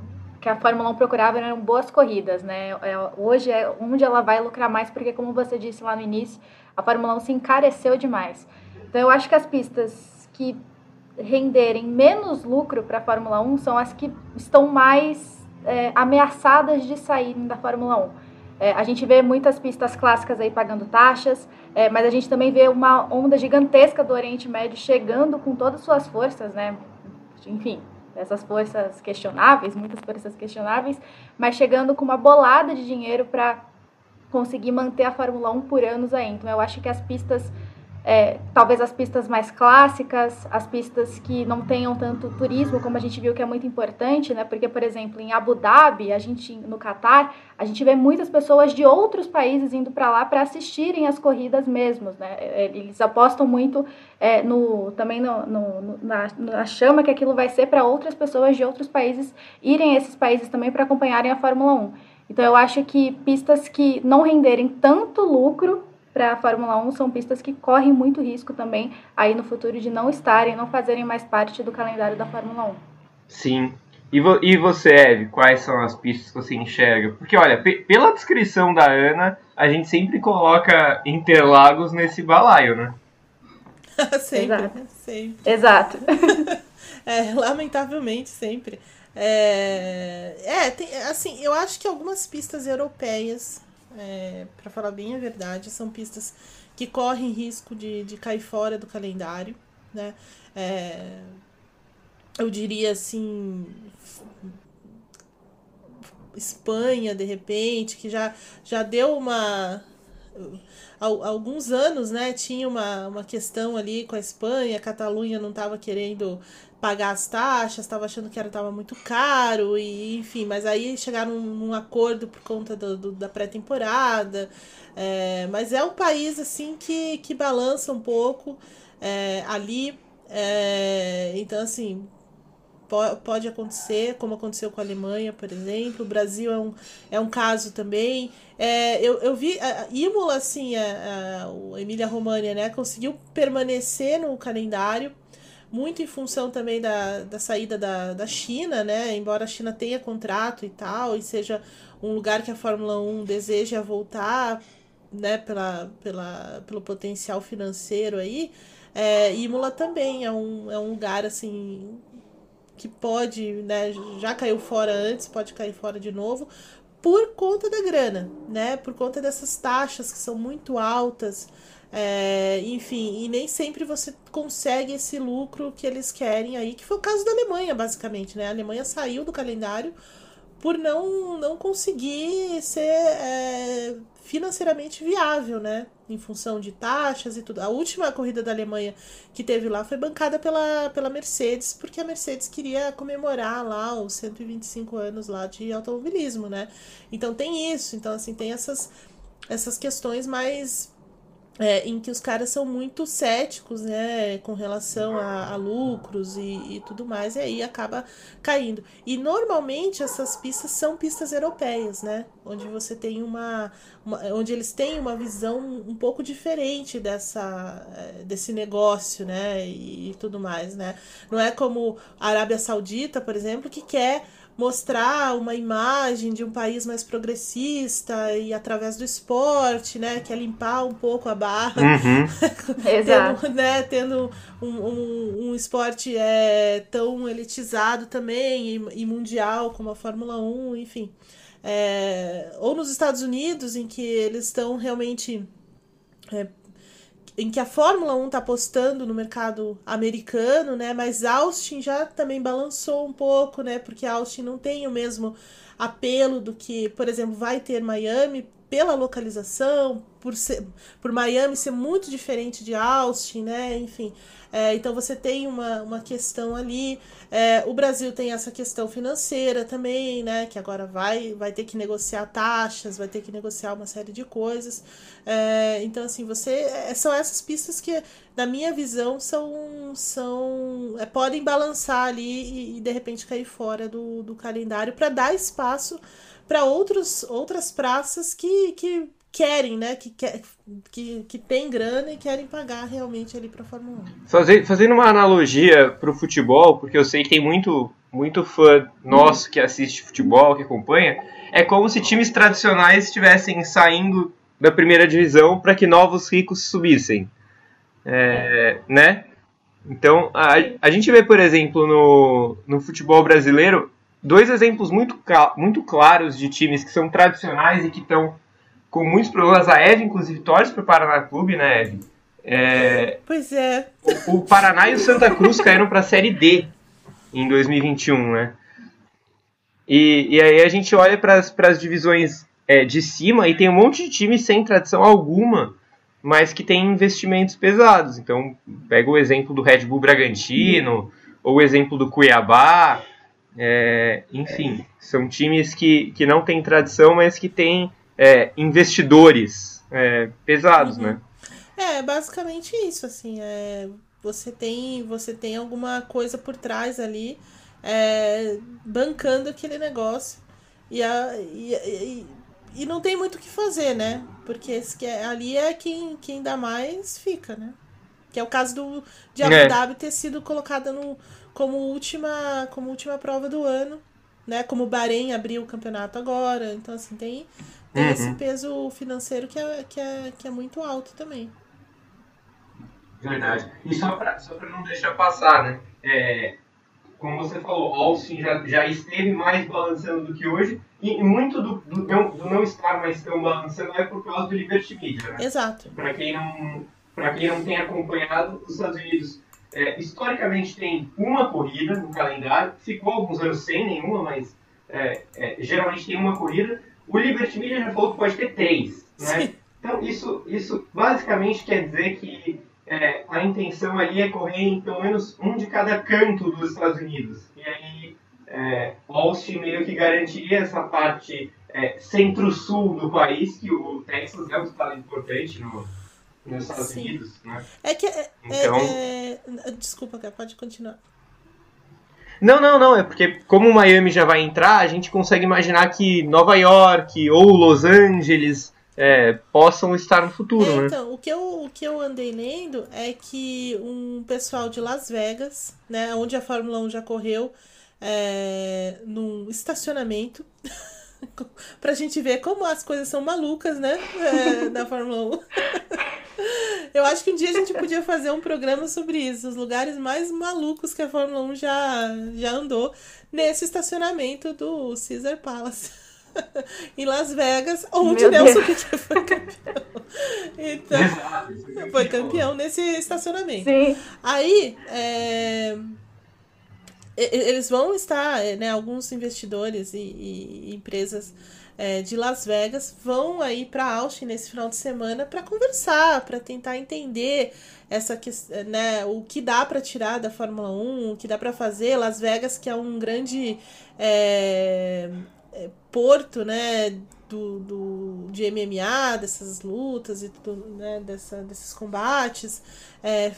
que a Fórmula 1 procurava eram boas corridas, né? É, hoje é onde ela vai lucrar mais, porque como você disse lá no início, a Fórmula 1 se encareceu demais. Então eu acho que as pistas que renderem menos lucro para a Fórmula 1 são as que estão mais é, ameaçadas de saírem da Fórmula 1. É, a gente vê muitas pistas clássicas aí pagando taxas, é, mas a gente também vê uma onda gigantesca do Oriente Médio chegando com todas as suas forças, né? Enfim, essas forças questionáveis, muitas forças questionáveis, mas chegando com uma bolada de dinheiro para conseguir manter a Fórmula 1 por anos aí. Então eu acho que as pistas é, talvez as pistas mais clássicas, as pistas que não tenham tanto turismo, como a gente viu que é muito importante, né? Porque, por exemplo, em Abu Dhabi, a gente no Catar, a gente vê muitas pessoas de outros países indo para lá para assistirem as corridas mesmos, né? É, eles apostam muito é, no também no, no, na, na chama que aquilo vai ser para outras pessoas de outros países irem a esses países também para acompanharem a Fórmula 1. Então eu acho que pistas que não renderem tanto lucro para a Fórmula 1 são pistas que correm muito risco também aí no futuro de não estarem, não fazerem mais parte do calendário da Fórmula 1. Sim. E, vo e você, Eve, quais são as pistas que você enxerga? Porque, olha, pela descrição da Ana, a gente sempre coloca Interlagos nesse balaio, né? sempre, Exato. sempre. Exato. é, lamentavelmente, sempre. É, é tem, assim, eu acho que algumas pistas europeias é, para falar bem a verdade, são pistas que correm risco de, de cair fora do calendário, né? É, eu diria assim Espanha de repente que já já deu uma há alguns anos né tinha uma, uma questão ali com a Espanha a Catalunha não estava querendo pagar as taxas, estava achando que era tava muito caro e enfim, mas aí chegaram num, num acordo por conta do, do da pré-temporada. É, mas é um país assim que, que balança um pouco é, ali. É, então assim pode acontecer, como aconteceu com a Alemanha, por exemplo. O Brasil é um, é um caso também. É, eu, eu vi a Imola, assim, a, a, a Emília România, né, conseguiu permanecer no calendário muito em função também da, da saída da, da China, né? Embora a China tenha contrato e tal, e seja um lugar que a Fórmula 1 deseja voltar, né, pela, pela, pelo potencial financeiro aí, é, Imola também é um, é um lugar assim que pode, né, já caiu fora antes, pode cair fora de novo, por conta da grana, né? Por conta dessas taxas que são muito altas. É, enfim, e nem sempre você consegue esse lucro que eles querem aí, que foi o caso da Alemanha, basicamente, né? A Alemanha saiu do calendário por não, não conseguir ser é, financeiramente viável, né? Em função de taxas e tudo. A última corrida da Alemanha que teve lá foi bancada pela, pela Mercedes, porque a Mercedes queria comemorar lá os 125 anos lá de automobilismo, né? Então tem isso, então assim, tem essas, essas questões mais é, em que os caras são muito céticos, né, com relação a, a lucros e, e, tudo mais, e aí acaba caindo. E normalmente essas pistas são pistas europeias, né, onde você tem uma, uma onde eles têm uma visão um pouco diferente dessa, é, desse negócio, né, e, e tudo mais, né. Não é como a Arábia Saudita, por exemplo, que quer mostrar uma imagem de um país mais progressista e através do esporte, né, que é limpar um pouco a barra, uhum. tendo, né, tendo um, um, um, esporte é, tão elitizado também e, e, mundial como a Fórmula 1, enfim. É, ou nos Estados Unidos, em que eles estão realmente é, em que a Fórmula 1 está apostando no mercado americano, né? Mas Austin já também balançou um pouco, né? Porque Austin não tem o mesmo apelo do que, por exemplo, vai ter Miami pela localização, por, ser, por Miami ser muito diferente de Austin, né? Enfim, é, então você tem uma, uma questão ali. É, o Brasil tem essa questão financeira também, né? Que agora vai, vai ter que negociar taxas, vai ter que negociar uma série de coisas. É, então, assim, você. É, são essas pistas que, na minha visão, são. são é, podem balançar ali e, e, de repente cair fora do, do calendário para dar espaço para outras praças que, que querem, né? Que, que, que tem grana e querem pagar realmente ali para a Fórmula 1. Fazer, fazendo uma analogia para o futebol, porque eu sei que tem muito, muito fã nosso que assiste futebol, que acompanha, é como se times tradicionais estivessem saindo da primeira divisão para que novos ricos subissem. É, né? Então, a, a gente vê, por exemplo, no, no futebol brasileiro, dois exemplos muito, muito claros de times que são tradicionais e que estão com muitos problemas. A Eve, inclusive, torce para o Paraná Clube, né, Eve? É, pois é. O, o Paraná e o Santa Cruz caíram para a Série D em 2021, né? E, e aí a gente olha para as divisões é, de cima e tem um monte de times sem tradição alguma, mas que tem investimentos pesados. Então, pega o exemplo do Red Bull Bragantino, ou o exemplo do Cuiabá. É, enfim, são times que, que não têm tradição, mas que têm é, investidores é, pesados, uhum. né? É, basicamente isso, assim, é, você tem você tem alguma coisa por trás ali é, bancando aquele negócio e, a, e, e, e, não tem muito o que fazer, né? Porque esse é, ali é quem, quem dá mais fica, né? Que é o caso do, de Abu é. Dhabi ter sido colocada no, como, última, como última prova do ano, né? Como o Bahrein abriu o campeonato agora. Então, assim, tem, tem uhum. esse peso financeiro que é, que, é, que é muito alto também. Verdade. E só para só não deixar passar, né? É, como você falou, Austin já, já esteve mais balançando do que hoje, e muito do, do, do não estar mais tão balançando é por causa do Liberty Media, né? Exato. Para quem, não, quem não tem acompanhado, os Estados Unidos é, historicamente tem uma corrida no calendário, ficou alguns anos sem nenhuma, mas é, é geralmente tem uma corrida, o Liberty Media já falou que pode ter três, né? Então isso, isso basicamente quer dizer que é, a intenção ali é correr em pelo menos um de cada canto dos Estados Unidos. E aí é, Austin meio que garantiria essa parte é, centro-sul do país, que o Texas é um estado importante no, nos Estados Sim. Unidos, né? É que... É, então... É, é, desculpa, pode continuar. Não, não, não. É porque como Miami já vai entrar, a gente consegue imaginar que Nova York ou Los Angeles é, possam estar no futuro, é, né? Então, o que, eu, o que eu andei lendo é que um pessoal de Las Vegas, né, onde a Fórmula 1 já correu, é, num estacionamento, pra gente ver como as coisas são malucas, né, é, da Fórmula 1. Eu acho que um dia a gente podia fazer um programa sobre isso, os lugares mais malucos que a Fórmula 1 já, já andou nesse estacionamento do Caesar Palace. em Las Vegas, onde Meu Nelson Piquet foi campeão. Então, foi campeão nesse estacionamento. Sim. Aí, é, eles vão estar, né, alguns investidores e, e empresas é, de Las Vegas vão aí para Austin nesse final de semana para conversar, para tentar entender essa né, o que dá para tirar da Fórmula 1, o que dá para fazer. Las Vegas, que é um grande é, porto, né, do, do, de MMA, dessas lutas e tudo, né, dessa, desses combates, é,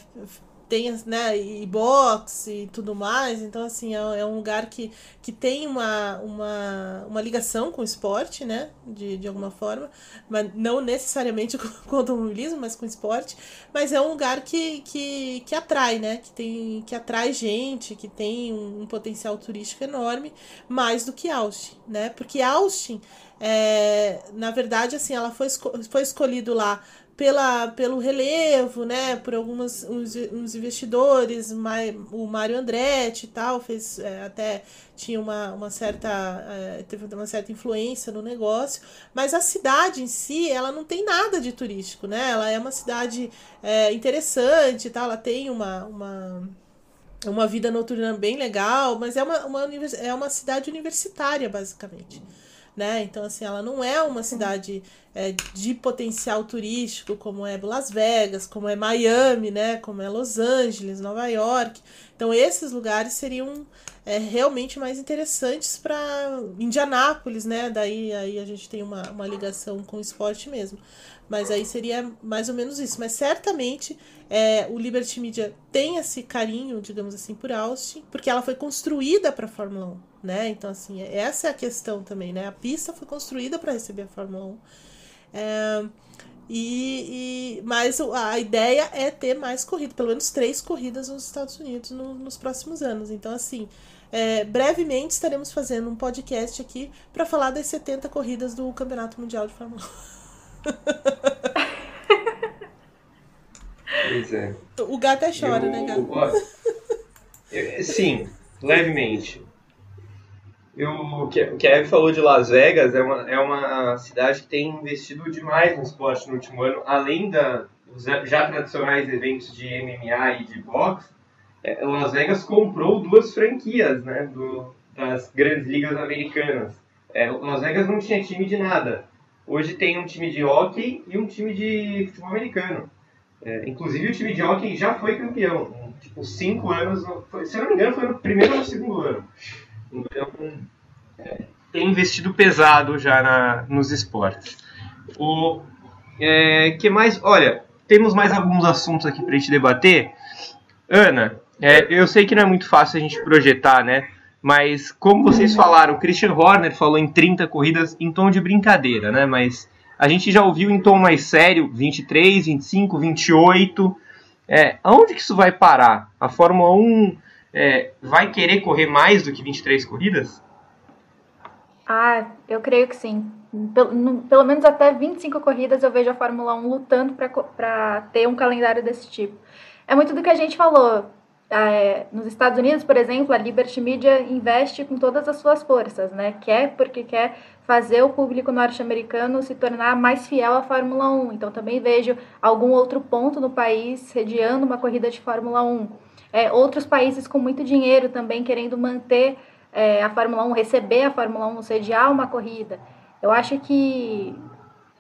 tem né, e boxe e tudo mais. Então, assim, é, é, um lugar que, que tem uma, uma, uma ligação com o esporte, né? De, de alguma forma. Mas não necessariamente com, com o automobilismo, mas com o esporte. Mas é um lugar que, que, que atrai, né? Que, tem, que atrai gente, que tem um, um potencial turístico enorme, mais do que Austin, né? Porque Austin, é, na verdade, assim, ela foi, foi escolhido lá pela, pelo relevo, né, por alguns uns, uns investidores, o Mário Andretti e tal, fez é, até tinha uma, uma certa é, teve uma certa influência no negócio, mas a cidade em si, ela não tem nada de turístico, né? Ela é uma cidade é, interessante, tal, ela tem uma, uma uma vida noturna bem legal, mas é uma, uma, é uma cidade universitária, basicamente né? Então, assim, ela não é uma cidade é, de potencial turístico como é Las Vegas, como é Miami, né? Como é Los Angeles, Nova York. Então, esses lugares seriam é, realmente mais interessantes para Indianápolis, né? Daí aí a gente tem uma, uma ligação com o esporte mesmo. Mas aí seria mais ou menos isso. Mas certamente é, o Liberty Media tem esse carinho, digamos assim, por Austin, porque ela foi construída para a Fórmula 1 né? Então, assim, essa é a questão também, né? A pista foi construída para receber a Fórmula 1. É, e, e, mas a ideia é ter mais corridas, pelo menos três corridas nos Estados Unidos no, nos próximos anos. Então, assim, é, brevemente estaremos fazendo um podcast aqui para falar das 70 corridas do Campeonato Mundial de Fórmula 1. Pois é. O gato até chora, eu, né, gato? sim, levemente. Eu, o Eve falou de Las Vegas é uma, é uma cidade que tem investido demais no esporte no último ano, além da, dos já tradicionais eventos de MMA e de boxe. É, Las Vegas comprou duas franquias né, do, das grandes ligas americanas. É, Las Vegas não tinha time de nada. Hoje tem um time de hockey e um time de futebol americano. É, inclusive o time de hockey já foi campeão. Tipo, cinco anos. Foi, se eu não me engano, foi no primeiro ou no segundo ano. Então, é, tem investido pesado já na, nos esportes. O é, que mais? Olha, temos mais alguns assuntos aqui para a gente debater. Ana, é, eu sei que não é muito fácil a gente projetar, né? Mas como vocês falaram, o Christian Horner falou em 30 corridas em tom de brincadeira, né? Mas a gente já ouviu em tom mais sério 23, 25, 28. É, aonde que isso vai parar? A Fórmula 1 é, vai querer correr mais do que 23 corridas? Ah, eu creio que sim. Pelo, no, pelo menos até 25 corridas eu vejo a Fórmula 1 lutando para ter um calendário desse tipo. É muito do que a gente falou. É, nos Estados Unidos, por exemplo, a Liberty Media investe com todas as suas forças, né? Quer porque quer fazer o público norte-americano se tornar mais fiel à Fórmula 1. Então também vejo algum outro ponto no país sediando uma corrida de Fórmula 1 é, outros países com muito dinheiro também querendo manter é, a Fórmula 1, receber a Fórmula 1, sediar uma corrida. Eu acho que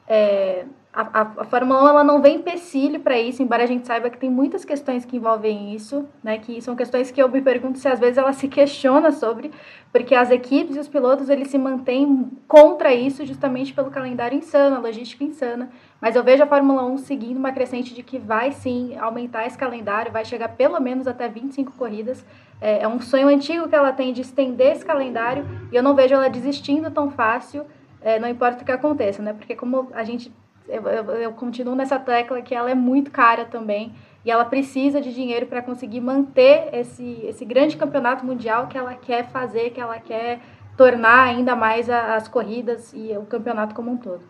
é, a, a, a, Fórmula 1 ela não vem empecilho para isso, embora a gente saiba que tem muitas questões que envolvem isso, né, que são questões que eu me pergunto se às vezes ela se questiona sobre, porque as equipes e os pilotos eles se mantêm contra isso justamente pelo calendário insano, a logística insana. Mas eu vejo a Fórmula 1 seguindo uma crescente de que vai sim aumentar esse calendário, vai chegar pelo menos até 25 corridas. É, é um sonho antigo que ela tem de estender esse calendário e eu não vejo ela desistindo tão fácil, é, não importa o que aconteça, né? Porque como a gente eu, eu, eu continuo nessa tecla que ela é muito cara também e ela precisa de dinheiro para conseguir manter esse, esse grande campeonato mundial que ela quer fazer, que ela quer tornar ainda mais a, as corridas e o campeonato como um todo.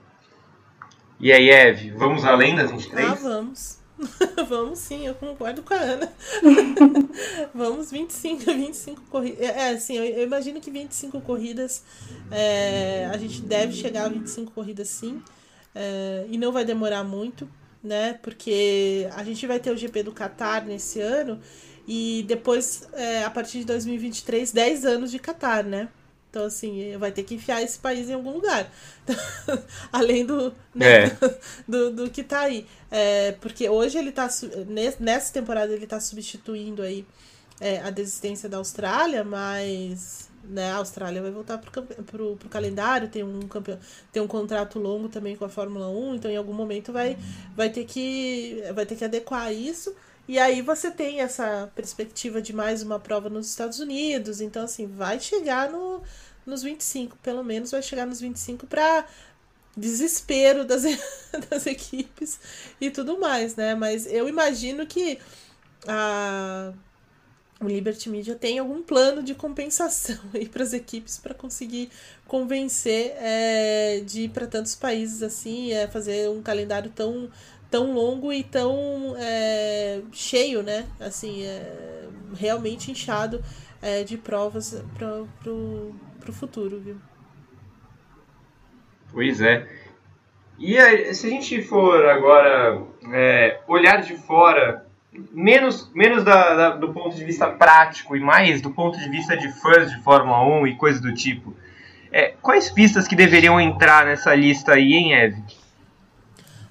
E aí, Eve, vamos além das 23? Ah, vamos. vamos sim, eu concordo com a Ana. vamos 25, 25 corridas. É, assim, eu, eu, imagino que 25 corridas é, a gente deve chegar a 25 corridas sim. É, e não vai demorar muito, né? Porque a gente vai ter o GP do Qatar nesse ano e depois, é, a partir de 2023, 10 anos de Qatar, né? Então, assim, vai ter que enfiar esse país em algum lugar. Além do, né, é. do, do, que tá aí. É, porque hoje ele tá. Nessa temporada ele tá substituindo aí é, a desistência da Austrália, mas né, a Austrália vai voltar pro, pro, pro calendário, tem um campeão, tem um contrato longo também com a Fórmula 1, então em algum momento vai, vai ter que vai ter que adequar isso. E aí você tem essa perspectiva de mais uma prova nos Estados Unidos. Então, assim, vai chegar no, nos 25, pelo menos vai chegar nos 25 para desespero das, das equipes e tudo mais, né? Mas eu imagino que a, o Liberty Media tem algum plano de compensação aí para as equipes para conseguir convencer é, de ir para tantos países assim, é, fazer um calendário tão tão longo e tão é, cheio, né? Assim, é, realmente inchado é, de provas para pro futuro, viu? Pois é. E se a gente for agora olhar de fora, menos, menos da, da, do ponto de vista prático e mais do ponto de vista de fãs de Fórmula 1 e coisas do tipo, é, quais pistas que deveriam entrar nessa lista aí, hein, Eve?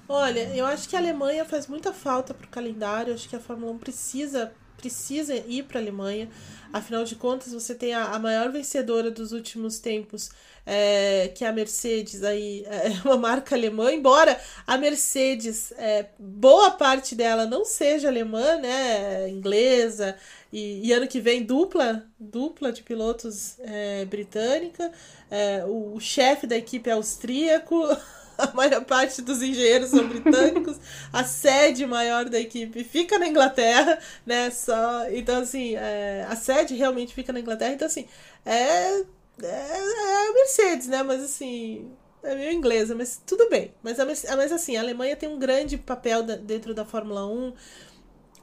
Olha, eu acho que a Alemanha faz muita falta para o calendário. Acho que a Fórmula 1 precisa, precisa ir para a Alemanha. Afinal de contas, você tem a, a maior vencedora dos últimos tempos, é, que é a Mercedes, aí, é uma marca alemã. Embora a Mercedes, é, boa parte dela não seja alemã, né, inglesa, e, e ano que vem dupla, dupla de pilotos é, britânica. É, o, o chefe da equipe é austríaco. a maior parte dos engenheiros são britânicos, a sede maior da equipe fica na Inglaterra, né? Só, então, assim, é, a sede realmente fica na Inglaterra, então, assim, é, é, é a Mercedes, né? Mas, assim, é meio inglesa, mas tudo bem. Mas, mas assim, a Alemanha tem um grande papel dentro da Fórmula 1.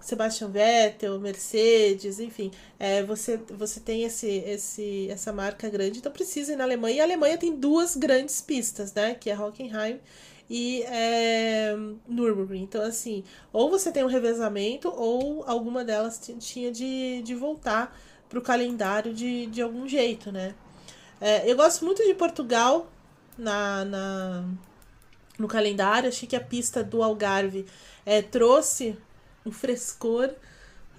Sebastian Vettel, Mercedes, enfim, é, você, você tem esse, esse, essa marca grande, então precisa ir na Alemanha. E a Alemanha tem duas grandes pistas, né? Que é Hockenheim e é, Nürburgring. Então, assim, ou você tem um revezamento, ou alguma delas tinha de, de voltar para o calendário de, de algum jeito, né? É, eu gosto muito de Portugal na, na, no calendário. Achei que a pista do Algarve é, trouxe um frescor.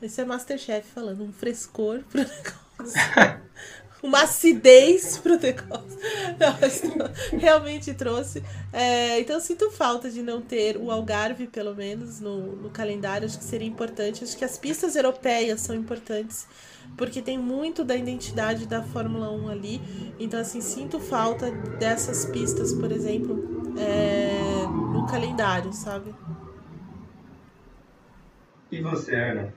Esse é Masterchef falando, um frescor pro negócio. Uma acidez pro negócio. Não, realmente trouxe. É, então, sinto falta de não ter o Algarve, pelo menos, no, no calendário. Acho que seria importante. Acho que as pistas europeias são importantes porque tem muito da identidade da Fórmula 1 ali. Então, assim, sinto falta dessas pistas, por exemplo, é, no calendário, sabe? E você, Ana?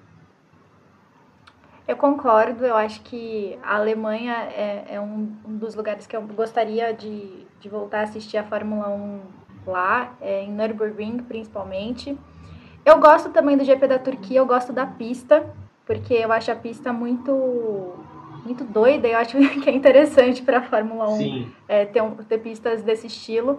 Eu concordo, eu acho que a Alemanha é, é um, um, dos lugares que eu gostaria de, de voltar a assistir a Fórmula 1 lá, é, em Nürburgring principalmente. Eu gosto também do GP da Turquia, eu gosto da pista, porque eu acho a pista muito muito doida, eu acho que é interessante para a Fórmula 1 é, ter, um, ter pistas desse estilo.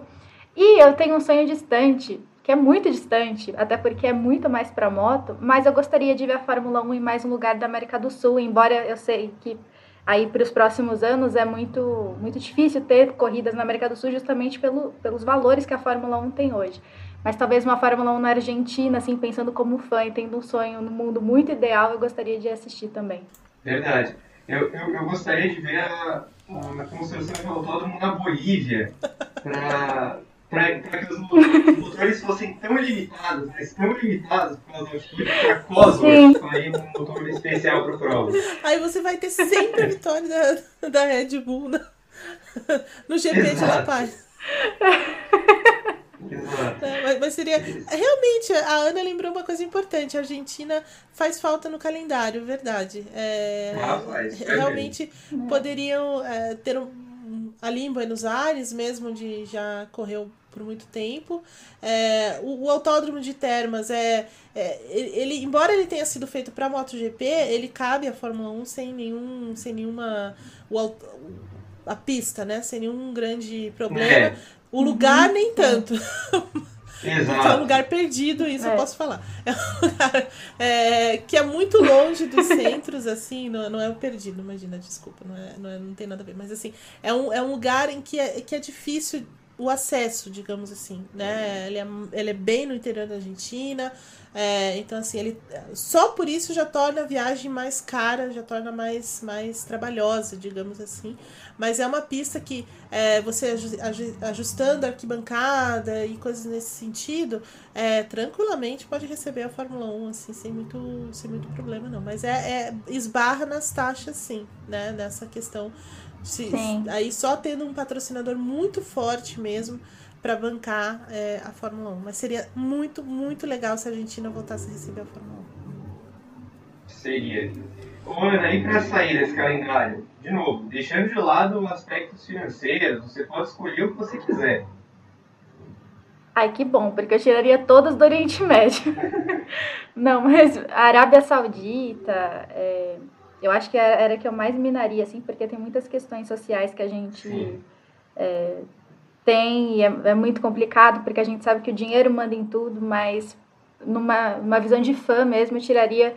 E eu tenho um sonho distante que é muito distante, até porque é muito mais para moto, mas eu gostaria de ver a Fórmula 1 em mais um lugar da América do Sul, embora eu sei que aí para os próximos anos é muito, muito difícil ter corridas na América do Sul justamente pelo, pelos valores que a Fórmula 1 tem hoje. Mas talvez uma Fórmula 1 na Argentina, assim, pensando como fã e tendo um sonho no mundo muito ideal, eu gostaria de assistir também. Verdade. Eu, eu, eu gostaria de ver a, a, a construção de autódromo na Bolívia para para que os motores fossem tão limitados, mas tão limitados por causa altitude, que a Cosworth faria um motor especial para prova. Aí você vai ter sempre a vitória da, da Red Bull no, no GP Exato. de La Paz. É, mas, mas, seria. Realmente, a Ana lembrou uma coisa importante: a Argentina faz falta no calendário, verdade. É, ah, realmente poderiam é, ter um, ali em Buenos Aires, mesmo de já correu por muito tempo. É, o, o, autódromo de Termas é, é, ele, embora ele tenha sido feito para MotoGP, ele cabe à Fórmula 1 sem nenhum, sem nenhuma o, a pista, né? Sem nenhum grande problema. É. O lugar uhum. nem tanto. Exato. é um lugar perdido, isso é. eu posso falar. É um lugar é, que é muito longe dos centros, assim, não, não é o perdido, imagina, desculpa, não, é, não, é, não tem nada a ver, mas assim, é um, é um lugar em que é, que é difícil o acesso, digamos assim, né? Ele é, ele é bem no interior da Argentina, é, então assim, ele só por isso já torna a viagem mais cara, já torna mais, mais trabalhosa, digamos assim. Mas é uma pista que é, você ajustando a arquibancada e coisas nesse sentido, é, tranquilamente pode receber a Fórmula 1, assim, sem muito, sem muito problema, não. Mas é, é esbarra nas taxas, sim, né? Nessa questão se, aí só tendo um patrocinador muito forte mesmo para bancar é, a Fórmula 1. Mas seria muito, muito legal se a Argentina voltasse a receber a Fórmula 1. Seria. Ana, e para sair desse calendário? De novo, deixando de lado aspectos financeiros, você pode escolher o que você quiser. Ai, que bom, porque eu tiraria todas do Oriente Médio. Não, mas a Arábia Saudita, é, eu acho que era que eu mais minaria, assim, porque tem muitas questões sociais que a gente é, tem e é, é, muito complicado, porque a gente sabe que o dinheiro manda em tudo, mas numa, numa visão de fã mesmo, eu tiraria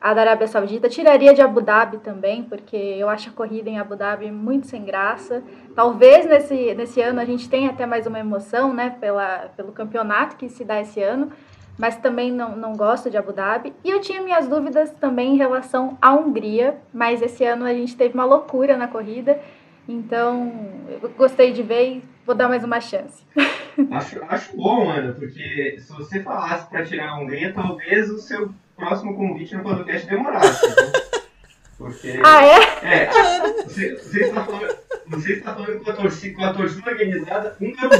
a da Arábia Saudita, tiraria de Abu Dhabi também, porque eu acho a corrida em Abu Dhabi muito sem graça. Talvez nesse, nesse ano a gente tenha até mais uma emoção, né, pela, pelo campeonato que se dá esse ano, mas também não, não gosto de Abu Dhabi. E eu tinha minhas dúvidas também em relação à Hungria, mas esse ano a gente teve uma loucura na corrida, então eu gostei de ver e vou dar mais uma chance. Acho, acho bom, Ana, porque se você falasse para tirar a Hungria, talvez o seu próximo convite no podcast demorasse. Né? Porque, ah, é? É, você, você, está falando, você está falando com a torcida, com a torcida organizada húngaro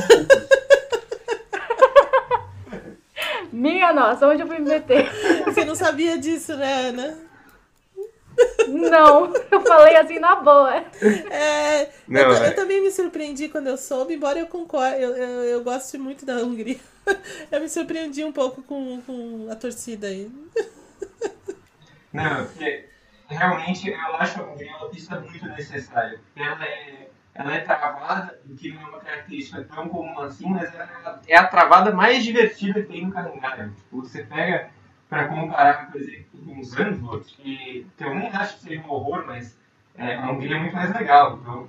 Minha nossa, onde eu fui me meter? Você não sabia disso, né, Ana? Não, eu falei assim na boa. É, não, eu, é. eu, também me surpreendi quando eu soube, embora eu concorde, eu, eu, eu goste muito da Hungria. Eu me surpreendi um pouco com, com a torcida aí. Não, porque realmente eu acho a Hungria uma pista muito necessária. Ela é ela é travada, o que não é uma característica tão comum assim, mas ela é a travada mais divertida que tem no calendário. Tipo, você pega para comparar, por exemplo, com os Zandvoort, que, eu nem acho que seja um horror, mas é, é muito mais legal. Então,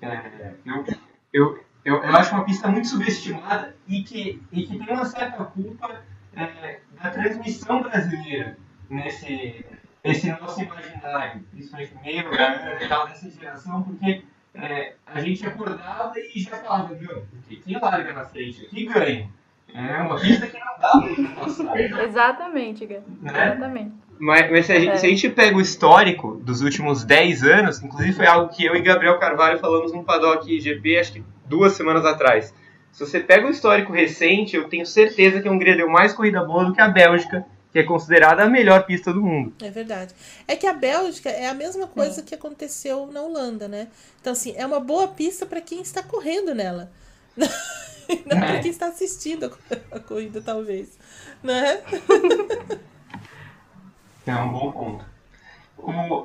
é, eu, eu, eu, eu acho uma pista muito subestimada e que, e que tem uma certa culpa é, da transmissão brasileira nesse, nesse nosso imaginário, principalmente meio e tal, dessa geração, porque é, a gente acordava e já falava, meu, quem larga na frente aqui ganha. É uma pista que não dá pra passar. Exatamente, Né? Exatamente. Mas, mas se, a gente, é. se, a gente, pega o histórico dos últimos 10 anos, inclusive foi algo que eu e Gabriel Carvalho falamos no Paddock GP, acho que duas semanas atrás. Se você pega o histórico recente, eu tenho certeza que a Hungria deu mais corrida boa do que a Bélgica que é considerada a melhor pista do mundo. É verdade. É que a Bélgica é a mesma coisa é. que aconteceu na Holanda, né? Então, assim, é uma boa pista para quem está correndo nela. Não é. para quem está assistindo a corrida, talvez. Né? É um bom ponto.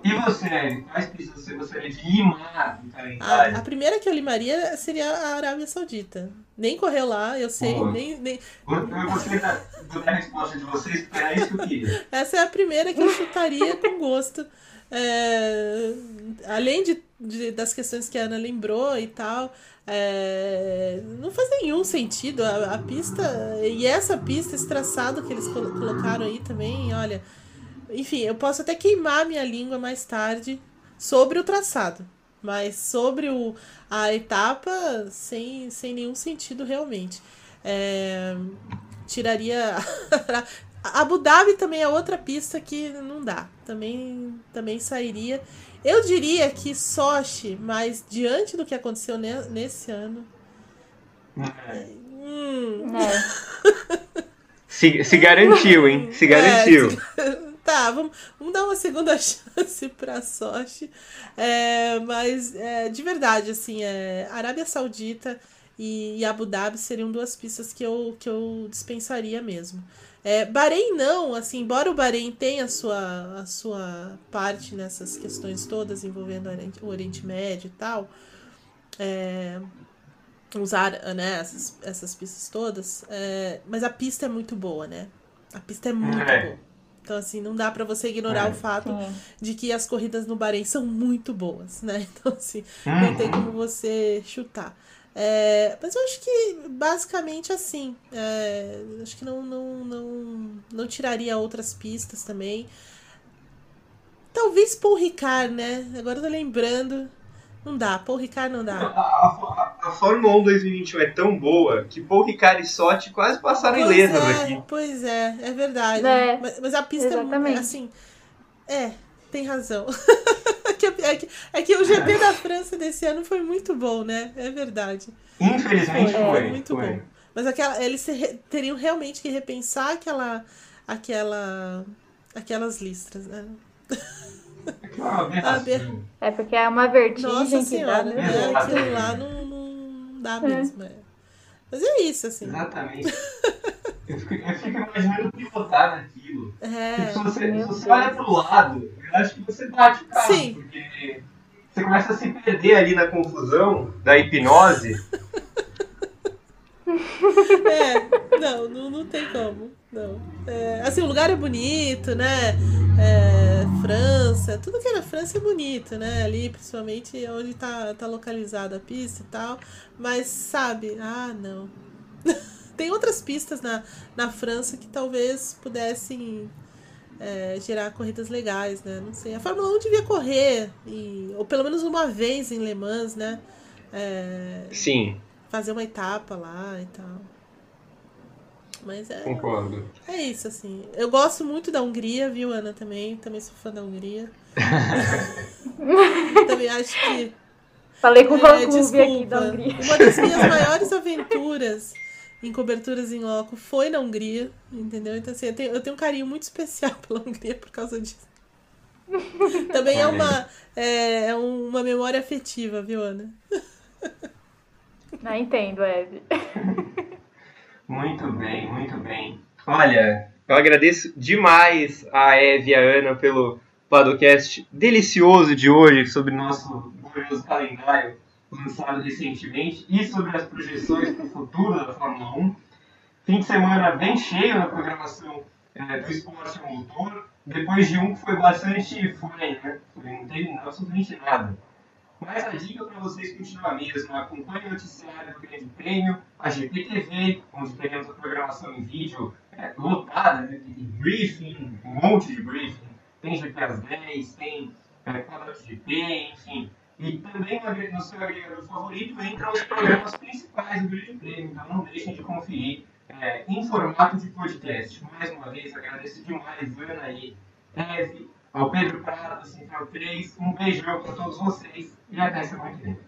E você, quais pistas você gostaria de limar no calendário? A, a, primeira que eu limaria seria a Arábia Saudita. Nem correu lá, eu sei, nem. nem... Eu gostei da, da resposta de vocês, porque era isso que eu queria. Essa é a primeira que eu chutaria com gosto. É, além de, de, das questões que a Ana lembrou e tal, é, não faz nenhum sentido a, a, pista. E essa pista, esse traçado que eles colocaram aí também, olha enfim, eu posso até queimar minha língua mais tarde sobre o traçado, mas sobre o, a etapa, sem, sem nenhum sentido realmente. É, tiraria. Abu Dhabi também é outra pista que não dá. Também, também sairia. Eu diria que Sochi, mas diante do que aconteceu ne nesse ano. É, Hum. É. Se, se garantiu, hein? Se garantiu. É, tá, vamos, vamos dar uma segunda chance pra Sochi. É, mas, é, de verdade, assim, é, Arábia Saudita e, e Abu Dhabi seriam duas pistas que eu, que eu dispensaria mesmo. É, Bahrein não, assim, embora o Bahrein tenha a sua, a sua parte nessas questões todas envolvendo o Oriente, o Oriente Médio e tal, é, usar né, essas, essas pistas todas, é, mas a pista é muito boa, né? A pista é muito É. boa. Então, assim, não dá pra você ignorar É. o fato de que as corridas no Bahrein são muito boas, né? Então, assim, não tem Uhum. como você chutar. É, mas eu acho que basicamente assim. é, acho que não, não, não, não tiraria outras pistas também. Talvez Paul Ricard, né? Agora eu tô lembrando. Não dá, Paul Ricard não A, dá. a- a Fórmula 1 2021 é tão boa que Paul Ricard e Sotti quase passaram Pois ilesas é, aqui. pois é, é verdade. É, mas, mas a pista é exatamente. muito, assim. É, tem razão. é, que, é, que, é que o GP da França desse ano foi muito bom, né? É verdade. Infelizmente Foi, foi. é, muito foi. bom. Mas aquela, eles teriam realmente que repensar aquela, aquela, aquelas listras, né? É aberração. É porque é uma vertigem Nossa que senhora, dá. né? Né? Exato. aquilo lá não, não dá mesmo. é. Mas é isso, assim. Exatamente. Eu fico, eu fico imaginando pilotar naquilo. É, se você, se você olha pro lado, eu acho que você bate o carro. Sim. Porque você começa a se perder ali na confusão da hipnose. é, não, não, não tem como. Não. É, assim, o lugar é bonito, né? É, França, tudo que é na França é bonito, né? Ali, principalmente onde tá, tá localizada a pista e tal. Mas, sabe, ah, não. Tem outras pistas na, na França que talvez pudessem é, gerar corridas legais, né? Não sei. A Fórmula 1 devia correr, e, ou pelo menos uma vez em Le Mans, né? É, Sim, fazer uma etapa lá e tal. Mas é, concordo. é isso, assim. Eu gosto muito da Hungria, viu, Ana? Também. Também sou fã da Hungria. também acho que. Falei com o É, fã-clube aqui desculpa. da Hungria. Uma das minhas maiores aventuras em coberturas em loco foi na Hungria, entendeu? Então, assim, eu tenho, eu tenho um carinho muito especial pela Hungria por causa disso. Também é uma, é, é uma memória afetiva, viu, Ana? Não entendo, Eve. Muito bem, muito bem. Olha, eu agradeço demais a Eve e a Ana pelo podcast delicioso de hoje sobre nosso glorioso calendário lançado recentemente e sobre as projeções para o futuro da Fórmula 1. Fim de semana bem cheio na programação eh, do esporte motor, depois de um que foi bastante furem, né? Não teve absolutamente nada. Mas a dica para vocês continua a mesma. Acompanhe o noticiário do Grande Prêmio, a GPTV, onde teremos a programação em vídeo é, lotada, né? Briefing, um monte de briefing. Tem GP às 10, tem é, quadro de GP, enfim. E também no seu agregador favorito entram os programas principais do Grande Prêmio, então não deixem de conferir é, em formato de podcast. Mais uma vez, agradeço demais, Ana e Eve, ao Pedro Prado, do Central 3. Um beijão para todos vocês e até semana que vem.